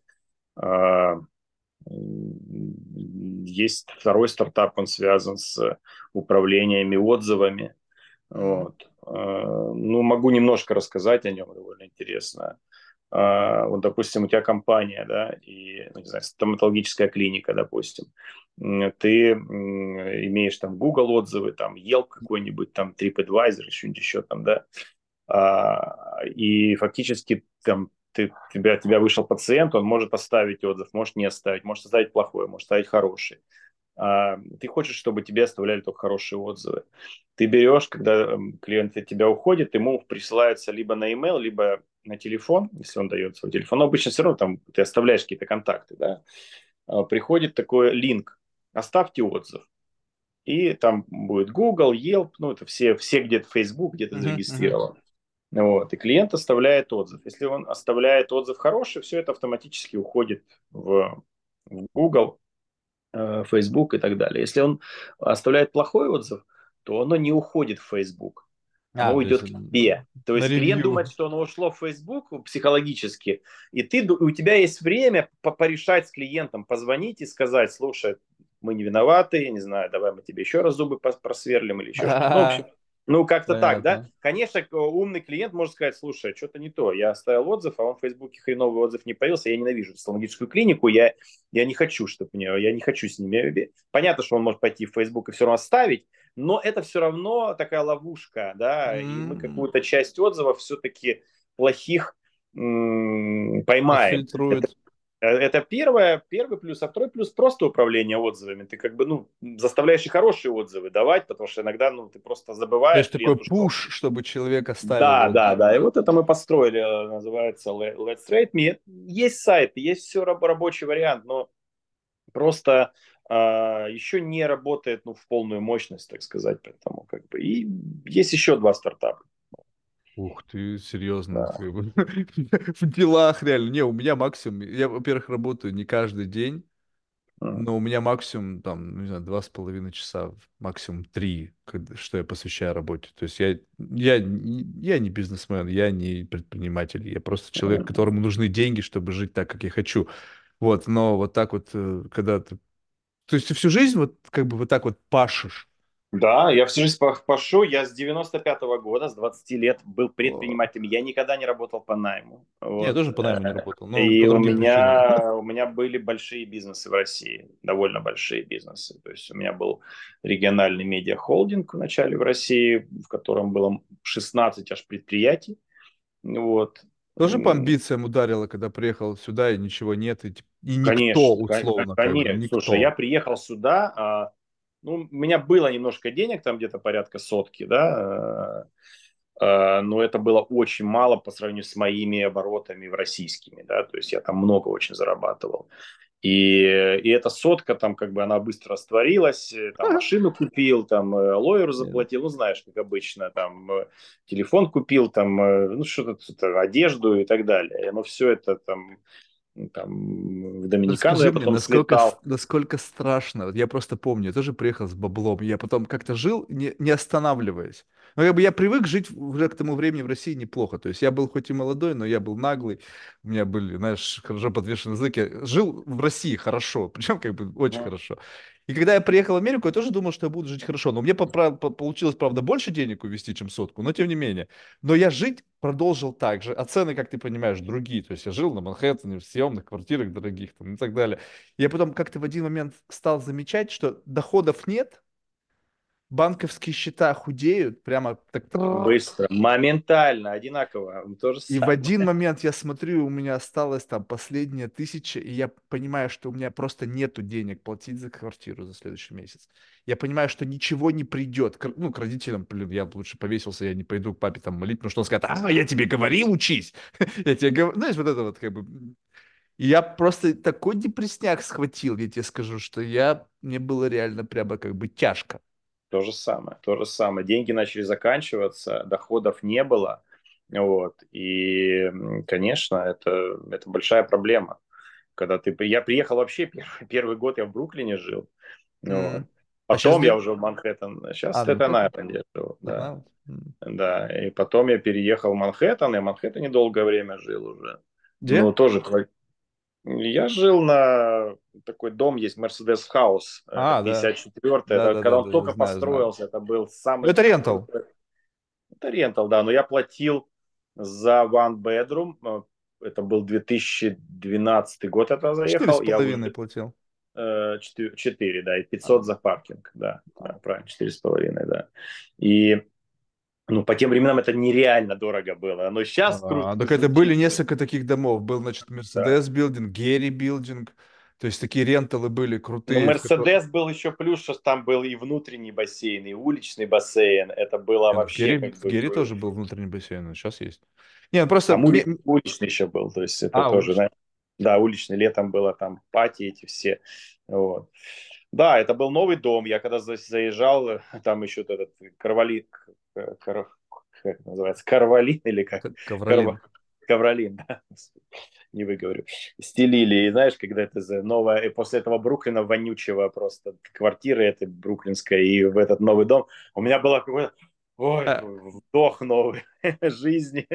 э, есть второй стартап, он связан с управлениями отзывами. Вот. Э, ну, могу немножко рассказать о нем, довольно интересно. Uh, вот, допустим, у тебя компания, да, и, ну, не знаю, стоматологическая клиника, допустим, ты имеешь там Google отзывы, там Yelp какой-нибудь, там TripAdvisor, еще еще там, да, а, и фактически там ты, тебя, тебя вышел пациент, он может оставить отзыв, может не оставить, может оставить плохой, может оставить хороший. А, ты хочешь, чтобы тебе оставляли только хорошие отзывы. Ты берешь, когда клиент от тебя уходит, ему присылается либо на email, либо на телефон, если он дает свой телефон. Но обычно все равно там ты оставляешь какие-то контакты, да. А, приходит такой линк, оставьте отзыв. И там будет Google, Yelp, ну это все, все где-то Facebook, где-то uh-huh, зарегистрирован. Uh-huh. Вот, и клиент оставляет отзыв. Если он оставляет отзыв хороший, все это автоматически уходит в, в Google, э, Facebook и так далее. Если он оставляет плохой отзыв, то оно не уходит в Facebook. А, оно уйдет есть, к тебе. То есть клиент думает, что оно ушло в Facebook психологически, и ты, у тебя есть время порешать с клиентом, позвонить и сказать, слушай, мы не виноваты, я не знаю, давай мы тебе еще раз зубы просверлим или еще что-то. Ну, в общем, *laughs* ну, как-то так, да? Конечно, умный клиент может сказать, слушай, что-то не то. Я оставил отзыв, а он в Фейсбуке хреновый отзыв не появился. Я ненавижу стоматологическую клинику, я, я не хочу, чтобы мне, я не хочу с ними. Понятно, что он может пойти в Фейсбук и все равно оставить, но это все равно такая ловушка, да, mm-hmm. и мы какую-то часть отзывов все-таки плохих м- поймаем. Это, Э, это первое, первый плюс, а второй плюс просто управление отзывами. Ты как бы, ну, заставляешь и хорошие отзывы давать, потому что иногда, ну, ты просто забываешь.
То есть такой пуш, что... чтобы человек оставил.
Да, да, да. И вот это мы построили, э, называется Let's Rate Me. Есть сайт, есть все рабочий вариант, но просто еще не работает, ну, в полную мощность, так сказать, поэтому как бы. И есть еще два стартапа.
Ух ты, серьезно. Да. *laughs* В делах реально. Не, у меня максимум, я, во-первых, работаю не каждый день, но у меня максимум, там, ну, не знаю, два с половиной часа, максимум три, что я посвящаю работе. То есть я, я, я не бизнесмен, я не предприниматель, я просто человек, которому нужны деньги, чтобы жить так, как я хочу. Вот, но вот так вот, э, когда ты... То есть ты всю жизнь вот как бы вот так вот пашешь,
да, я всю жизнь пашу. Я с 95-го года, с 20 лет был предпринимателем. Я никогда не работал по найму.
Вот. Я тоже по найму не работал.
Но и у меня, у меня были большие бизнесы в России, довольно большие бизнесы. То есть у меня был региональный медиахолдинг в начале в России, в котором было 16 аж предприятий. Вот.
Тоже по амбициям ударило, когда приехал сюда, и ничего нет, и, и никто, конечно, условно.
Конечно, никто. слушай, я приехал сюда, а ну, у меня было немножко денег, там где-то порядка сотки, да, э, э, но это было очень мало по сравнению с моими оборотами в российскими, да, то есть я там много очень зарабатывал. И, и эта сотка там как бы она быстро растворилась, э, там машину купил, там лоеру заплатил, ну знаешь, как обычно, там телефон купил, там ну что-то, одежду и так далее. Но все это там там в Доминикану я потом
мне, насколько, слетал. насколько страшно. Я просто помню, я тоже приехал с баблом. Я потом как-то жил, не, не останавливаясь. Но как бы я привык жить уже к тому времени в России неплохо. То есть я был хоть и молодой, но я был наглый. У меня были, знаешь, хорошо подвешенные язык. Я жил в России хорошо, *laughs* причем как бы очень yeah. хорошо. И когда я приехал в Америку, я тоже думал, что я буду жить хорошо. Но мне получилось, правда, больше денег увезти, чем сотку, но тем не менее. Но я жить продолжил так же. А цены, как ты понимаешь, другие. То есть я жил на Манхэттене, в съемных квартирах дорогих там, и так далее. Я потом как-то в один момент стал замечать, что доходов нет, банковские счета худеют, прямо так...
Быстро, моментально, одинаково. То же
и в один момент я смотрю, у меня осталось там последняя тысяча, и я понимаю, что у меня просто нету денег платить за квартиру за следующий месяц. Я понимаю, что ничего не придет. Ну, к родителям, блин, я лучше повесился, я не пойду к папе там молить, потому что он скажет, а, я тебе говорил, учись. *laughs* я тебе говорю, знаешь, вот это вот как бы... Я просто такой депресняк схватил, я тебе скажу, что я, мне было реально прямо как бы тяжко.
То же самое, то же самое. Деньги начали заканчиваться, доходов не было. Вот. И, конечно, это, это большая проблема. Когда ты... Я приехал вообще первый, *laughs* первый год, я в Бруклине жил. Mm. Вот. А потом а я уже в Манхэттен. Сейчас а, это на этом живу. Да. Да. И потом я переехал в Манхэттен, и в Манхэттене долгое время жил уже. Где? Ну, тоже я жил на такой дом, есть Mercedes House, а, 54-й. Да. Это, да, когда да, он да, только знаю, построился, знаю. это был самый...
Это рентал.
Это рентал, да, но я платил за one bedroom, э, это был 2012 год, это заехал.
4,5 я платил.
4, 4, да, и 500 а. за паркинг, да, да правильно, 4,5, да. И ну, по тем временам это нереально дорого было. Но сейчас
а, круто. Так это были несколько таких домов. Был, значит, Mercedes да. Building, Герри Building. То есть такие ренталы были крутые.
Ну, Мерседес был еще плюс, что там был и внутренний бассейн, и уличный бассейн. Это было Нет, вообще...
В Герри,
в
Герри тоже был внутренний бассейн, сейчас есть. Не, ну просто...
Там уличный, уличный еще был, то есть это а, тоже, уличный. да, уличный. Летом было там пати эти все. Вот. Да, это был новый дом. Я когда заезжал, там еще этот Карвали, Кар... как называется, Карвалин или как?
Ковролин.
Ковролин, да. не выговорю. Стелили, и знаешь, когда это новое, и после этого Бруклина вонючего просто квартиры этой бруклинской, и в этот новый дом, у меня было какое-то Ой, а. вдох новой *laughs* жизни.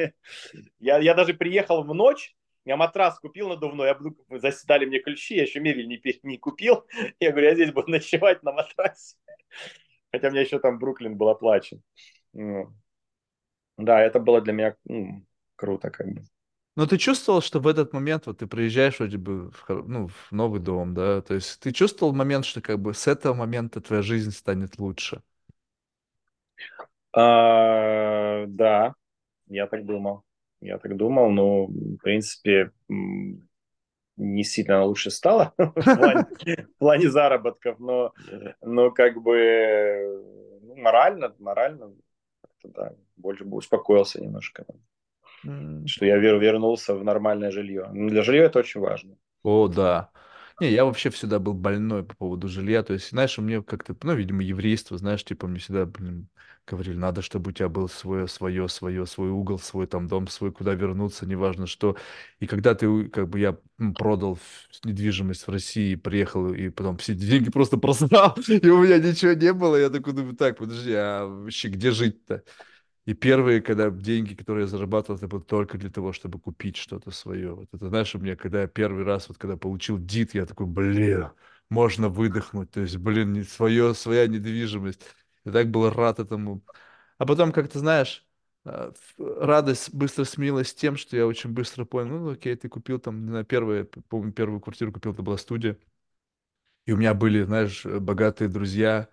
Я, я даже приехал в ночь, я матрас купил надувной, я заседали мне ключи, я еще мебель не, не купил. Я говорю, я здесь буду ночевать на матрасе. Хотя у меня еще там Бруклин был оплачен. Да, это было для меня ну, круто как бы.
Но ты чувствовал, что в этот момент вот ты приезжаешь вроде бы в, ну, в новый дом, да? То есть ты чувствовал момент, что как бы с этого момента твоя жизнь станет лучше?
А, да, я так думал. Я так думал, но в принципе не сильно лучше стало *laughs* в плане, в плане заработков, но, но как бы ну, морально, морально, да, больше бы успокоился немножко. Mm. Что я вернулся в нормальное жилье. Для жилья это очень важно.
О, да. Не, я вообще всегда был больной по поводу жилья. То есть, знаешь, у меня как-то, ну, видимо, еврейство, знаешь, типа мне всегда, блин, говорили, надо, чтобы у тебя был свое, свое, свое, свой угол, свой там дом, свой, куда вернуться, неважно что. И когда ты, как бы, я продал недвижимость в России, приехал, и потом все деньги просто *laughs* просрал, и у меня ничего не было, я такой думаю, так, подожди, а вообще где жить-то? И первые, когда деньги, которые я зарабатывал, это было только для того, чтобы купить что-то свое. Вот это, знаешь, у меня, когда я первый раз, вот когда получил ДИТ, я такой, блин, можно выдохнуть. То есть, блин, не свое, своя недвижимость. Я так был рад этому. А потом, как ты знаешь, а, радость быстро сменилась тем, что я очень быстро понял, ну, окей, ты купил там, не знаю, первую, помню, первую квартиру купил, это была студия. И у меня были, знаешь, богатые друзья,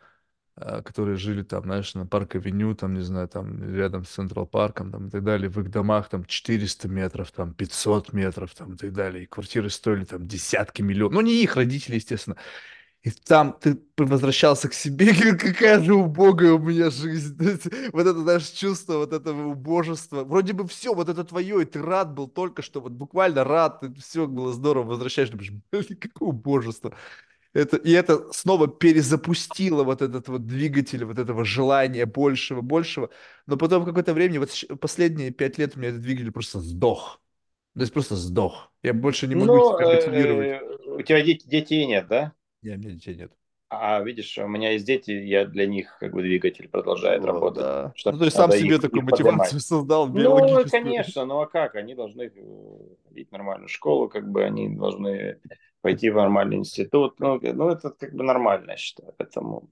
которые жили там, знаешь, на парк-авеню, там, не знаю, там, рядом с Централ Парком, там, и так далее, в их домах, там, 400 метров, там, 500 метров, там, и так далее, и квартиры стоили, там, десятки миллионов, ну, не их родители, естественно, и там ты возвращался к себе, *laughs* какая же убогая у меня жизнь. *laughs* Вот это, знаешь, чувство вот этого убожества. Вроде бы все, вот это твое, и ты рад был только что, вот буквально рад, все было здорово, возвращаешься, блин, какое убожество. Это, и это снова перезапустило вот этот вот двигатель, вот этого желания большего, большего. Но потом какое-то время, вот последние пять лет у меня этот двигатель просто сдох. То есть просто сдох. Я больше не могу
ну, себя мотивировать. Э, у тебя дети, детей нет, да?
Нет, у меня детей нет.
А видишь, у меня есть дети, я для них как бы двигатель продолжает вот, работать. Да.
ну, то есть сам себе их, такую их мотивацию поднимать. *laughs* создал.
Ну, конечно, ну а как? Они должны ходить в нормальную школу, как бы они должны пойти в нормальный институт. Ну, ну это как бы нормально, я считаю. Поэтому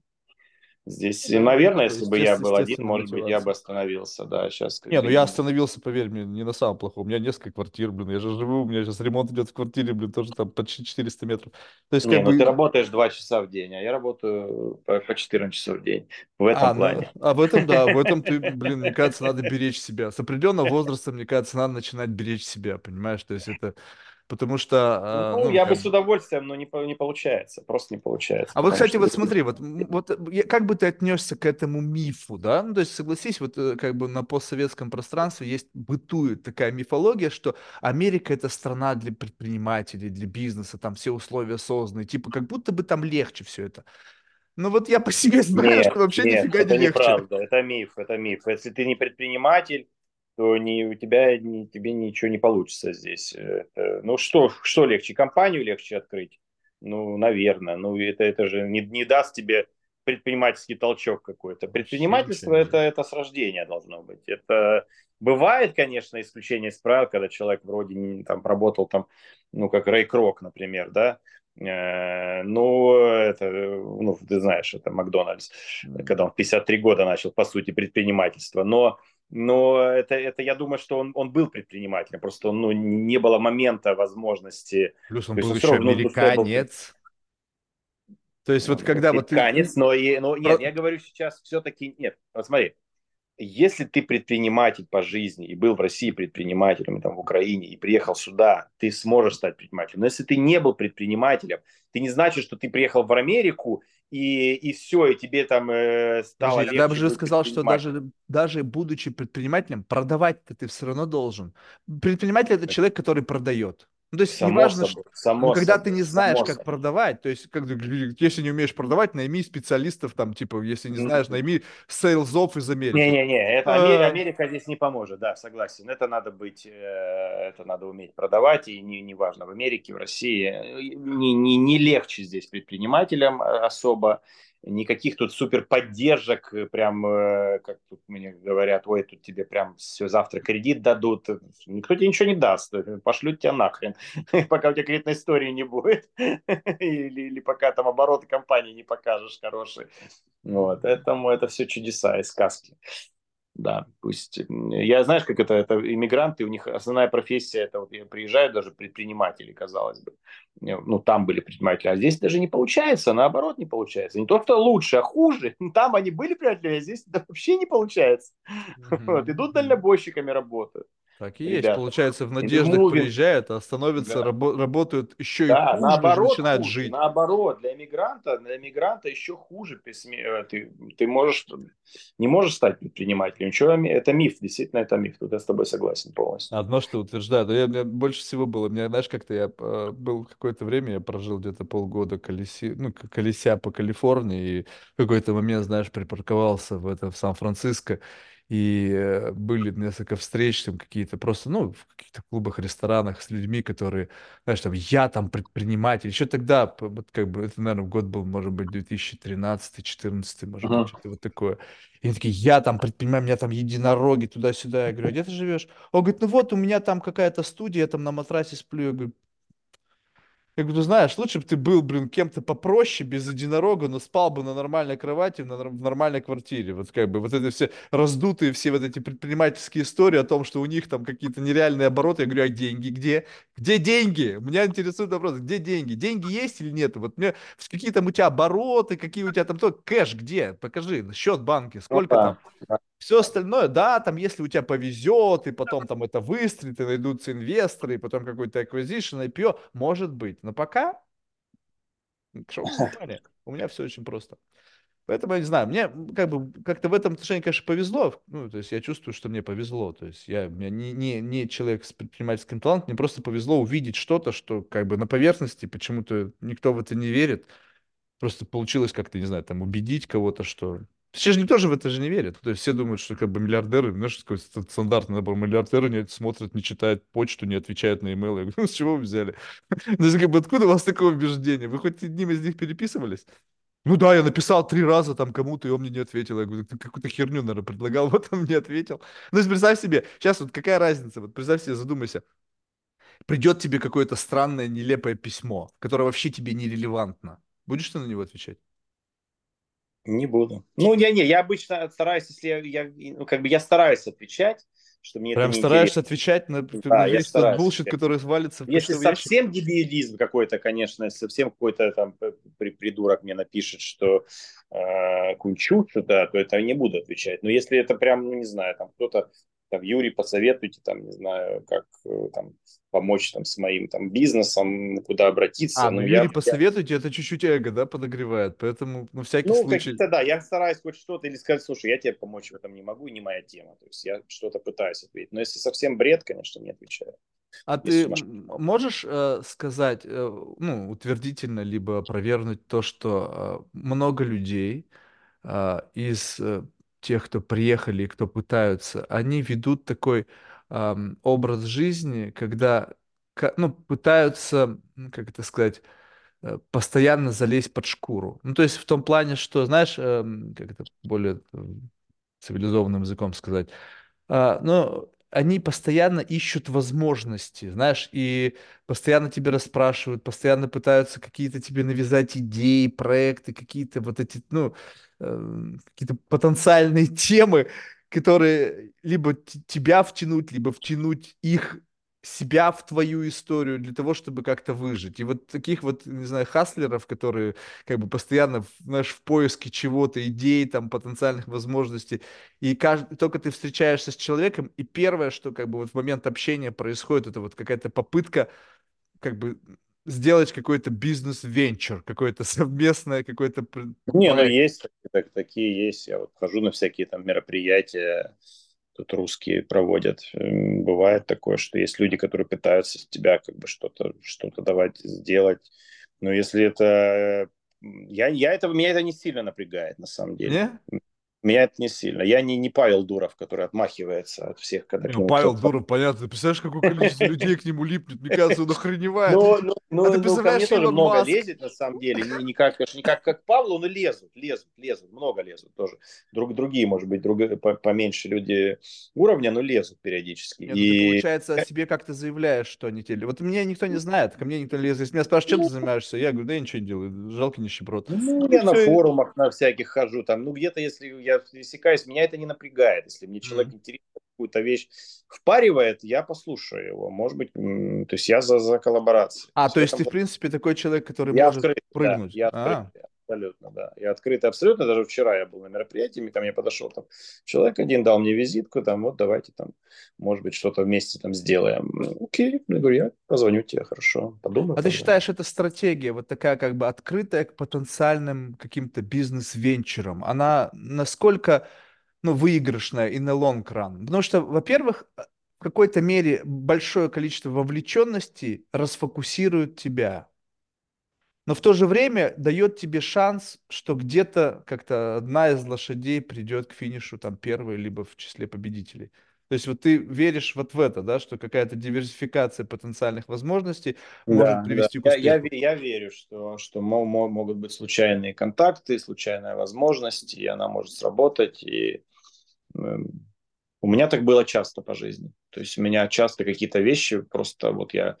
здесь, ну, наверное, если бы я был один, может быть, я бы остановился, да, сейчас.
Не, ну я остановился, поверь мне, не на самом плохом. У меня несколько квартир, блин, я же живу, у меня сейчас ремонт идет в квартире, блин, тоже там почти 400 метров.
То есть, не, как ну бы... ты работаешь 2 часа в день, а я работаю по, по 14 часов в день. В этом а, ну, плане.
Ну, а в этом, да, в этом ты, *laughs* блин, мне кажется, надо беречь себя. С определенного возраста, мне кажется, надо начинать беречь себя, понимаешь? То есть это потому что...
А, ну, ну я бы с удовольствием, но не, не получается, просто не получается.
А вот, кстати, вот смотри, вот, вот как бы ты отнесся к этому мифу, да? Ну, то есть, согласись, вот э, как бы на постсоветском пространстве есть, бытует такая мифология, что Америка — это страна для предпринимателей, для бизнеса, там все условия созданы, типа как будто бы там легче все это. Ну вот я по себе *laughs* знаю, нет, что вообще нет, нифига
не
легче.
это неправда, это миф, это миф. Если ты не предприниматель, то не, у тебя не, тебе ничего не получится здесь. Это, ну что, что легче, компанию легче открыть? Ну, наверное. Ну, это, это же не, не даст тебе предпринимательский толчок какой-то. Предпринимательство это, это с рождения должно быть. Это бывает, конечно, исключение из правил, когда человек вроде не, там работал там, ну, как Рэй Крок, например, да, э, ну, это, ну, ты знаешь, это Макдональдс, когда он в 53 года начал, по сути, предпринимательство. Но но это, это я думаю, что он, он был предпринимателем, просто он, ну, не было момента, возможности.
Плюс он был еще американец. То есть вот когда вот
ты... Американец, но, и, но нет, я говорю сейчас все-таки нет. Вот смотри, если ты предприниматель по жизни и был в России предпринимателем, там, в Украине, и приехал сюда, ты сможешь стать предпринимателем. Но если ты не был предпринимателем, ты не значит, что ты приехал в Америку и, и все, и тебе там э, стало
Подожди, легче. Я бы сказал, что даже, даже будучи предпринимателем, продавать-то ты все равно должен. Предприниматель – это человек, который продает. Ну, то есть само неважно, собой, что, само но когда собой, ты не знаешь, как собой. продавать, то есть, как, *laughs* если не умеешь продавать, найми специалистов, там, типа, если не знаешь, найми сейлзов из Америки.
Не-не-не, это Америка, Америка здесь не поможет, да, согласен. Это надо быть, э, это надо уметь продавать, и не, не важно, в Америке, в России, не, не, не легче здесь предпринимателям э, особо, никаких тут супер поддержек, э, прям, э, как тут мне говорят, ой, тут тебе прям все завтра кредит дадут. Никто тебе ничего не даст, э, пошлют тебя нахрен, *laughs* пока у тебя кредитной истории не будет, *laughs* или, или пока там обороты компании не покажешь хорошие. Вот, этому это все чудеса и сказки. Да, пусть. Я знаешь, как это, это иммигранты, у них основная профессия, это вот приезжают даже предприниматели, казалось бы. Ну, там были предприниматели, а здесь даже не получается, наоборот не получается. Не то, что лучше, а хуже. *laughs* Там они были предприниматели, а здесь это вообще не получается. *laughs* Вот, идут дальнобойщиками работают.
Так и Ребята. есть. Получается, в надеждах Moving. приезжают, а становятся, да. рабо- работают еще да, и хуже, наоборот, начинают
хуже.
жить.
Наоборот, для иммигранта, для иммигранта еще хуже. Э, ты, ты можешь, не можешь стать предпринимателем. Ничего, это миф, действительно, это миф. Тут я с тобой согласен полностью.
Одно, что утверждаю. Я, я, больше всего было, мне, знаешь, как-то я э, был какое-то время, я прожил где-то полгода колеси, ну, колеся по Калифорнии, и в какой-то момент, знаешь, припарковался в, это, в Сан-Франциско, и э, были несколько встреч, там какие-то просто, ну, в каких-то клубах, ресторанах с людьми, которые, знаешь, там, я там предприниматель. Еще тогда, вот как бы, это, наверное, год был, может быть, 2013-2014, может uh-huh. быть, что-то вот такое. И они такие, я там предпринимаю, у меня там единороги туда-сюда. Я говорю, а где ты живешь? Он говорит, ну вот, у меня там какая-то студия, я там на матрасе сплю. Я говорю, я говорю, знаешь, лучше бы ты был, блин, кем-то попроще, без единорога, но спал бы на нормальной кровати, на, в нормальной квартире. Вот как бы вот это все раздутые, все вот эти предпринимательские истории о том, что у них там какие-то нереальные обороты. Я говорю, а деньги где? Где деньги? Меня интересует вопрос, где деньги? Деньги есть или нет? Вот мне какие там у тебя обороты, какие у тебя там то, кэш где? Покажи, счет банки, сколько ну, там? Все остальное, да, там, если у тебя повезет, и потом там это выстрелит, и найдутся инвесторы, и потом какой-то acquisition, IPO, может быть. Но пока, шоу *laughs* у меня все очень просто. Поэтому я не знаю, мне как бы как-то в этом отношении, конечно, повезло. Ну, то есть я чувствую, что мне повезло. То есть я, я не, не, не человек с предпринимательским талантом, мне просто повезло увидеть что-то, что как бы на поверхности почему-то никто в это не верит. Просто получилось как-то, не знаю, там убедить кого-то, что все же никто же в это же не верит. То есть все думают, что как бы миллиардеры, знаешь, такой стандартный набор, миллиардеры не смотрят, не читают почту, не отвечают на имейлы. Я говорю, ну *laughs* с чего вы взяли? *laughs* То есть как бы откуда у вас такое убеждение? Вы хоть одним из них переписывались? Ну да, я написал три раза там кому-то, и он мне не ответил. Я говорю, ты какую-то херню, наверное, предлагал, *laughs* вот он мне ответил. Ну, есть представь себе, сейчас вот какая разница, вот представь себе, задумайся. Придет тебе какое-то странное, нелепое письмо, которое вообще тебе нерелевантно. Будешь ты на него отвечать?
Не буду. Ну, я не, я обычно стараюсь, если я, я ну, как бы я стараюсь отвечать, что мне
Прям
это не
стараешься интересно. отвечать на, да, на весь тот bullshit, который свалится
в Если совсем ящик. дебилизм какой-то, конечно, если совсем какой-то там придурок мне напишет, что э, кунчу да, то это я не буду отвечать. Но если это прям, ну, не знаю, там кто-то там, Юрий, посоветуйте, там, не знаю, как э, там, помочь там, с моим там, бизнесом, куда обратиться.
А, ну, Юрий, я, посоветуйте, это чуть-чуть эго, да, подогревает, поэтому, ну, всякий ну, случай.
Ну, да, я стараюсь хоть что-то или сказать, слушай, я тебе помочь в этом не могу, не моя тема, то есть я что-то пытаюсь ответить, но если совсем бред, конечно, не отвечаю.
А ты можешь э, сказать, э, ну, утвердительно, либо опровергнуть то, что э, много людей э, из э, тех, кто приехали и кто пытаются, они ведут такой эм, образ жизни, когда ну, пытаются, как это сказать, э, постоянно залезть под шкуру. Ну, то есть в том плане, что, знаешь, эм, как это более цивилизованным языком сказать, э, ну, они постоянно ищут возможности, знаешь, и постоянно тебе расспрашивают, постоянно пытаются какие-то тебе навязать идеи, проекты, какие-то вот эти, ну, э, какие-то потенциальные *laughs* темы, которые либо тебя втянуть, либо втянуть их себя в твою историю для того, чтобы как-то выжить. И вот таких вот, не знаю, хаслеров, которые как бы постоянно, знаешь, в поиске чего-то, идей, там, потенциальных возможностей, и каждый, только ты встречаешься с человеком, и первое, что как бы вот в момент общения происходит, это вот какая-то попытка как бы сделать какой-то бизнес-венчур, какое-то *laughs* совместное, какое-то...
Не, ну есть, так, такие есть. Я вот хожу на всякие там мероприятия, тут русские проводят. Эм, бывает такое, что есть люди, которые пытаются с тебя как бы что-то что давать сделать. Но если это... Я, я это... Меня это не сильно напрягает, на самом деле. Не? Меня это не сильно. Я не, не Павел Дуров, который отмахивается от всех, когда
не, Павел Дуров, понятно. Ты представляешь, какое количество людей к нему липнет? Мне кажется, он охреневает. Ну,
ну, ну, а ты ну, ко мне тоже много Маск? лезет, на самом деле. Не, не как, не как, как Павлу, но лезут, лезут, лезут, много лезут тоже. Друг, другие, может быть, друг, по, поменьше люди уровня, но лезут периодически.
Нет, ну, и... ты, получается, о себе как то заявляешь, что они тебе... Вот меня никто не знает, ко мне никто не лезет. Если меня спрашивают, чем ты ну. занимаешься, я говорю, да я ничего не делаю, жалко нищеброд.
Ну, я на форумах на всяких хожу, там, ну, где-то, если я пересекаюсь, меня это не напрягает. Если мне человек mm-hmm. интересен, какую-то вещь впаривает, я послушаю его. Может быть, то есть я за, за коллаборацию.
А, то есть, ты, в принципе, такой человек, который
я
может
открыт,
прыгнуть?
Да, я открыт, а. Абсолютно, да. Я открыт абсолютно. Даже вчера я был на мероприятии, ко мне подошел там человек один, дал мне визитку, там, вот давайте там, может быть, что-то вместе там сделаем. Ну, окей, я говорю, я позвоню тебе, хорошо, подумаю.
А ты считаешь, это стратегия, вот такая как бы открытая к потенциальным каким-то бизнес-венчурам, она насколько ну, выигрышная и на long run? Потому что, во-первых, в какой-то мере большое количество вовлеченности расфокусирует тебя. Но в то же время дает тебе шанс, что где-то как-то одна из лошадей придет к финишу там первой, либо в числе победителей. То есть вот ты веришь вот в это, да, что какая-то диверсификация потенциальных возможностей может
да,
привести
да.
к успеху.
Я, я, я верю, что, что могут быть случайные контакты, случайная возможность, и она может сработать. И эм, у меня так было часто по жизни. То есть у меня часто какие-то вещи просто вот я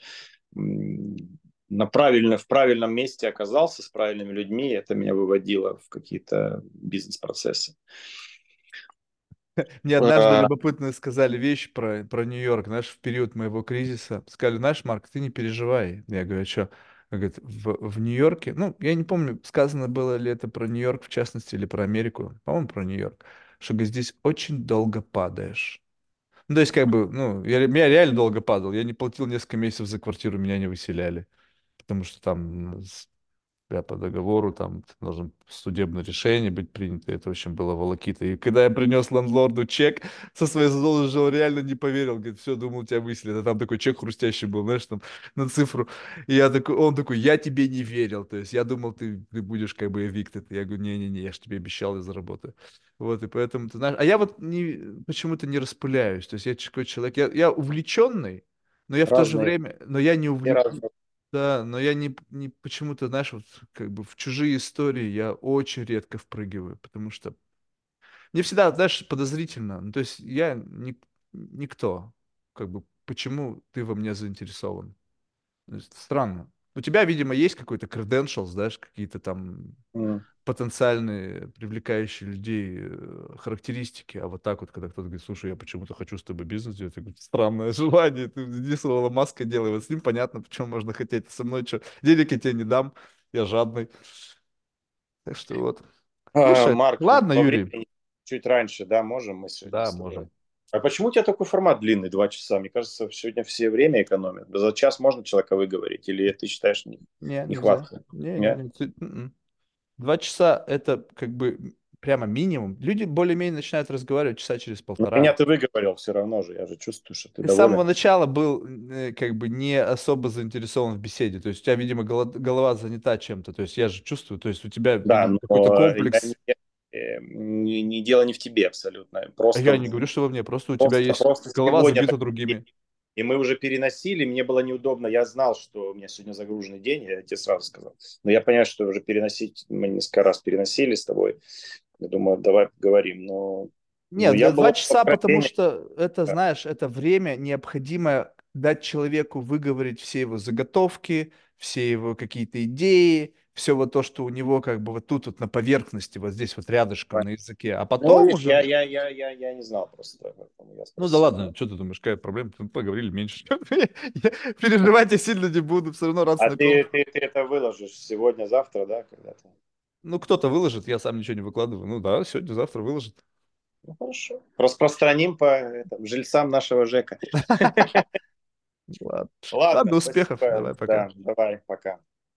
на правильно, в правильном месте оказался с правильными людьми, это меня выводило в какие-то бизнес-процессы.
Мне однажды а... любопытно сказали вещь про, про Нью-Йорк, знаешь, в период моего кризиса. Сказали, знаешь, Марк, ты не переживай. Я говорю, а что? Говорит, в, в Нью-Йорке, ну, я не помню, сказано было ли это про Нью-Йорк в частности или про Америку, по-моему, про Нью-Йорк, что говорит, здесь очень долго падаешь. Ну, то есть, как бы, ну, я, я реально долго падал. Я не платил несколько месяцев за квартиру, меня не выселяли. Потому что там я по договору, там должно судебное решение быть принято, это, в общем, было волокита. И когда я принес лендлорду чек со своей задолженностью, он реально не поверил, говорит, все, думал, тебя выселят, а там такой чек хрустящий был, знаешь, там, на цифру. И я такой, он такой, я тебе не верил, то есть я думал, ты, ты будешь как бы evicted. Я говорю, не-не-не, я же тебе обещал, я заработаю. Вот, и поэтому, ты знаешь, а я вот не, почему-то не распыляюсь, то есть я такой человек, я, я увлеченный, но я Разные. в то же время, но я не увлечен. Да, но я не, не почему-то, знаешь, вот как бы в чужие истории я очень редко впрыгиваю, потому что мне всегда, знаешь, подозрительно. Ну, то есть я не, никто. Как бы почему ты во мне заинтересован? Странно. У тебя, видимо, есть какой-то credentials, знаешь, какие-то там mm. потенциальные, привлекающие людей э, характеристики, а вот так вот, когда кто-то говорит, слушай, я почему-то хочу с тобой бизнес делать, я говорю, странное *laughs* желание, ты с Маска делай, вот с ним понятно, почему можно хотеть, со мной что, денег я тебе не дам, я жадный. Так что вот.
А, слушай, Марк, ладно, Юрий. Времени, чуть раньше, да, можем мы
сегодня? Да, можем.
А почему у тебя такой формат длинный, два часа? Мне кажется, сегодня все время экономят. За час можно человека выговорить? Или ты считаешь не, не, не хватит?
Не, не, не, не. М-м. Два часа это как бы прямо минимум. Люди более-менее начинают разговаривать часа через ну, полтора.
Но меня ты выговорил все равно же, я же чувствую, что ты
С самого начала был э, как бы не особо заинтересован в беседе. То есть у тебя, видимо, голова занята чем-то. То есть я же чувствую, то есть у тебя
да, какой-то комплекс. Я, Эм, не, не дело не в тебе абсолютно. Просто,
я не говорю, что во мне, просто у просто, тебя есть просто голова забита другими.
И мы уже переносили, мне было неудобно, я знал, что у меня сегодня загруженный день, я тебе сразу сказал. Но я понимаю, что уже переносить, мы несколько раз переносили с тобой. Я думаю, давай поговорим, но...
Нет, но два часа, потому что это, да. знаешь, это время необходимое дать человеку выговорить все его заготовки, все его какие-то идеи, все вот то, что у него как бы вот тут вот на поверхности, вот здесь вот рядышком на языке, а ну, потом ну, уже...
Я, я, я, я, я не знал просто.
ну да ладно, что ты думаешь, какая проблема? Мы поговорили меньше. *laughs* Переживать я сильно не буду, все равно раз
А ты, ты, ты это выложишь сегодня, завтра, да, когда-то?
Ну, кто-то выложит, я сам ничего не выкладываю. Ну да, сегодня, завтра выложит.
Ну хорошо. Распространим по это, жильцам нашего ЖЭКа. *laughs* *laughs*
Ладно. Ладно, успехов. Давай, пока.
давай, пока.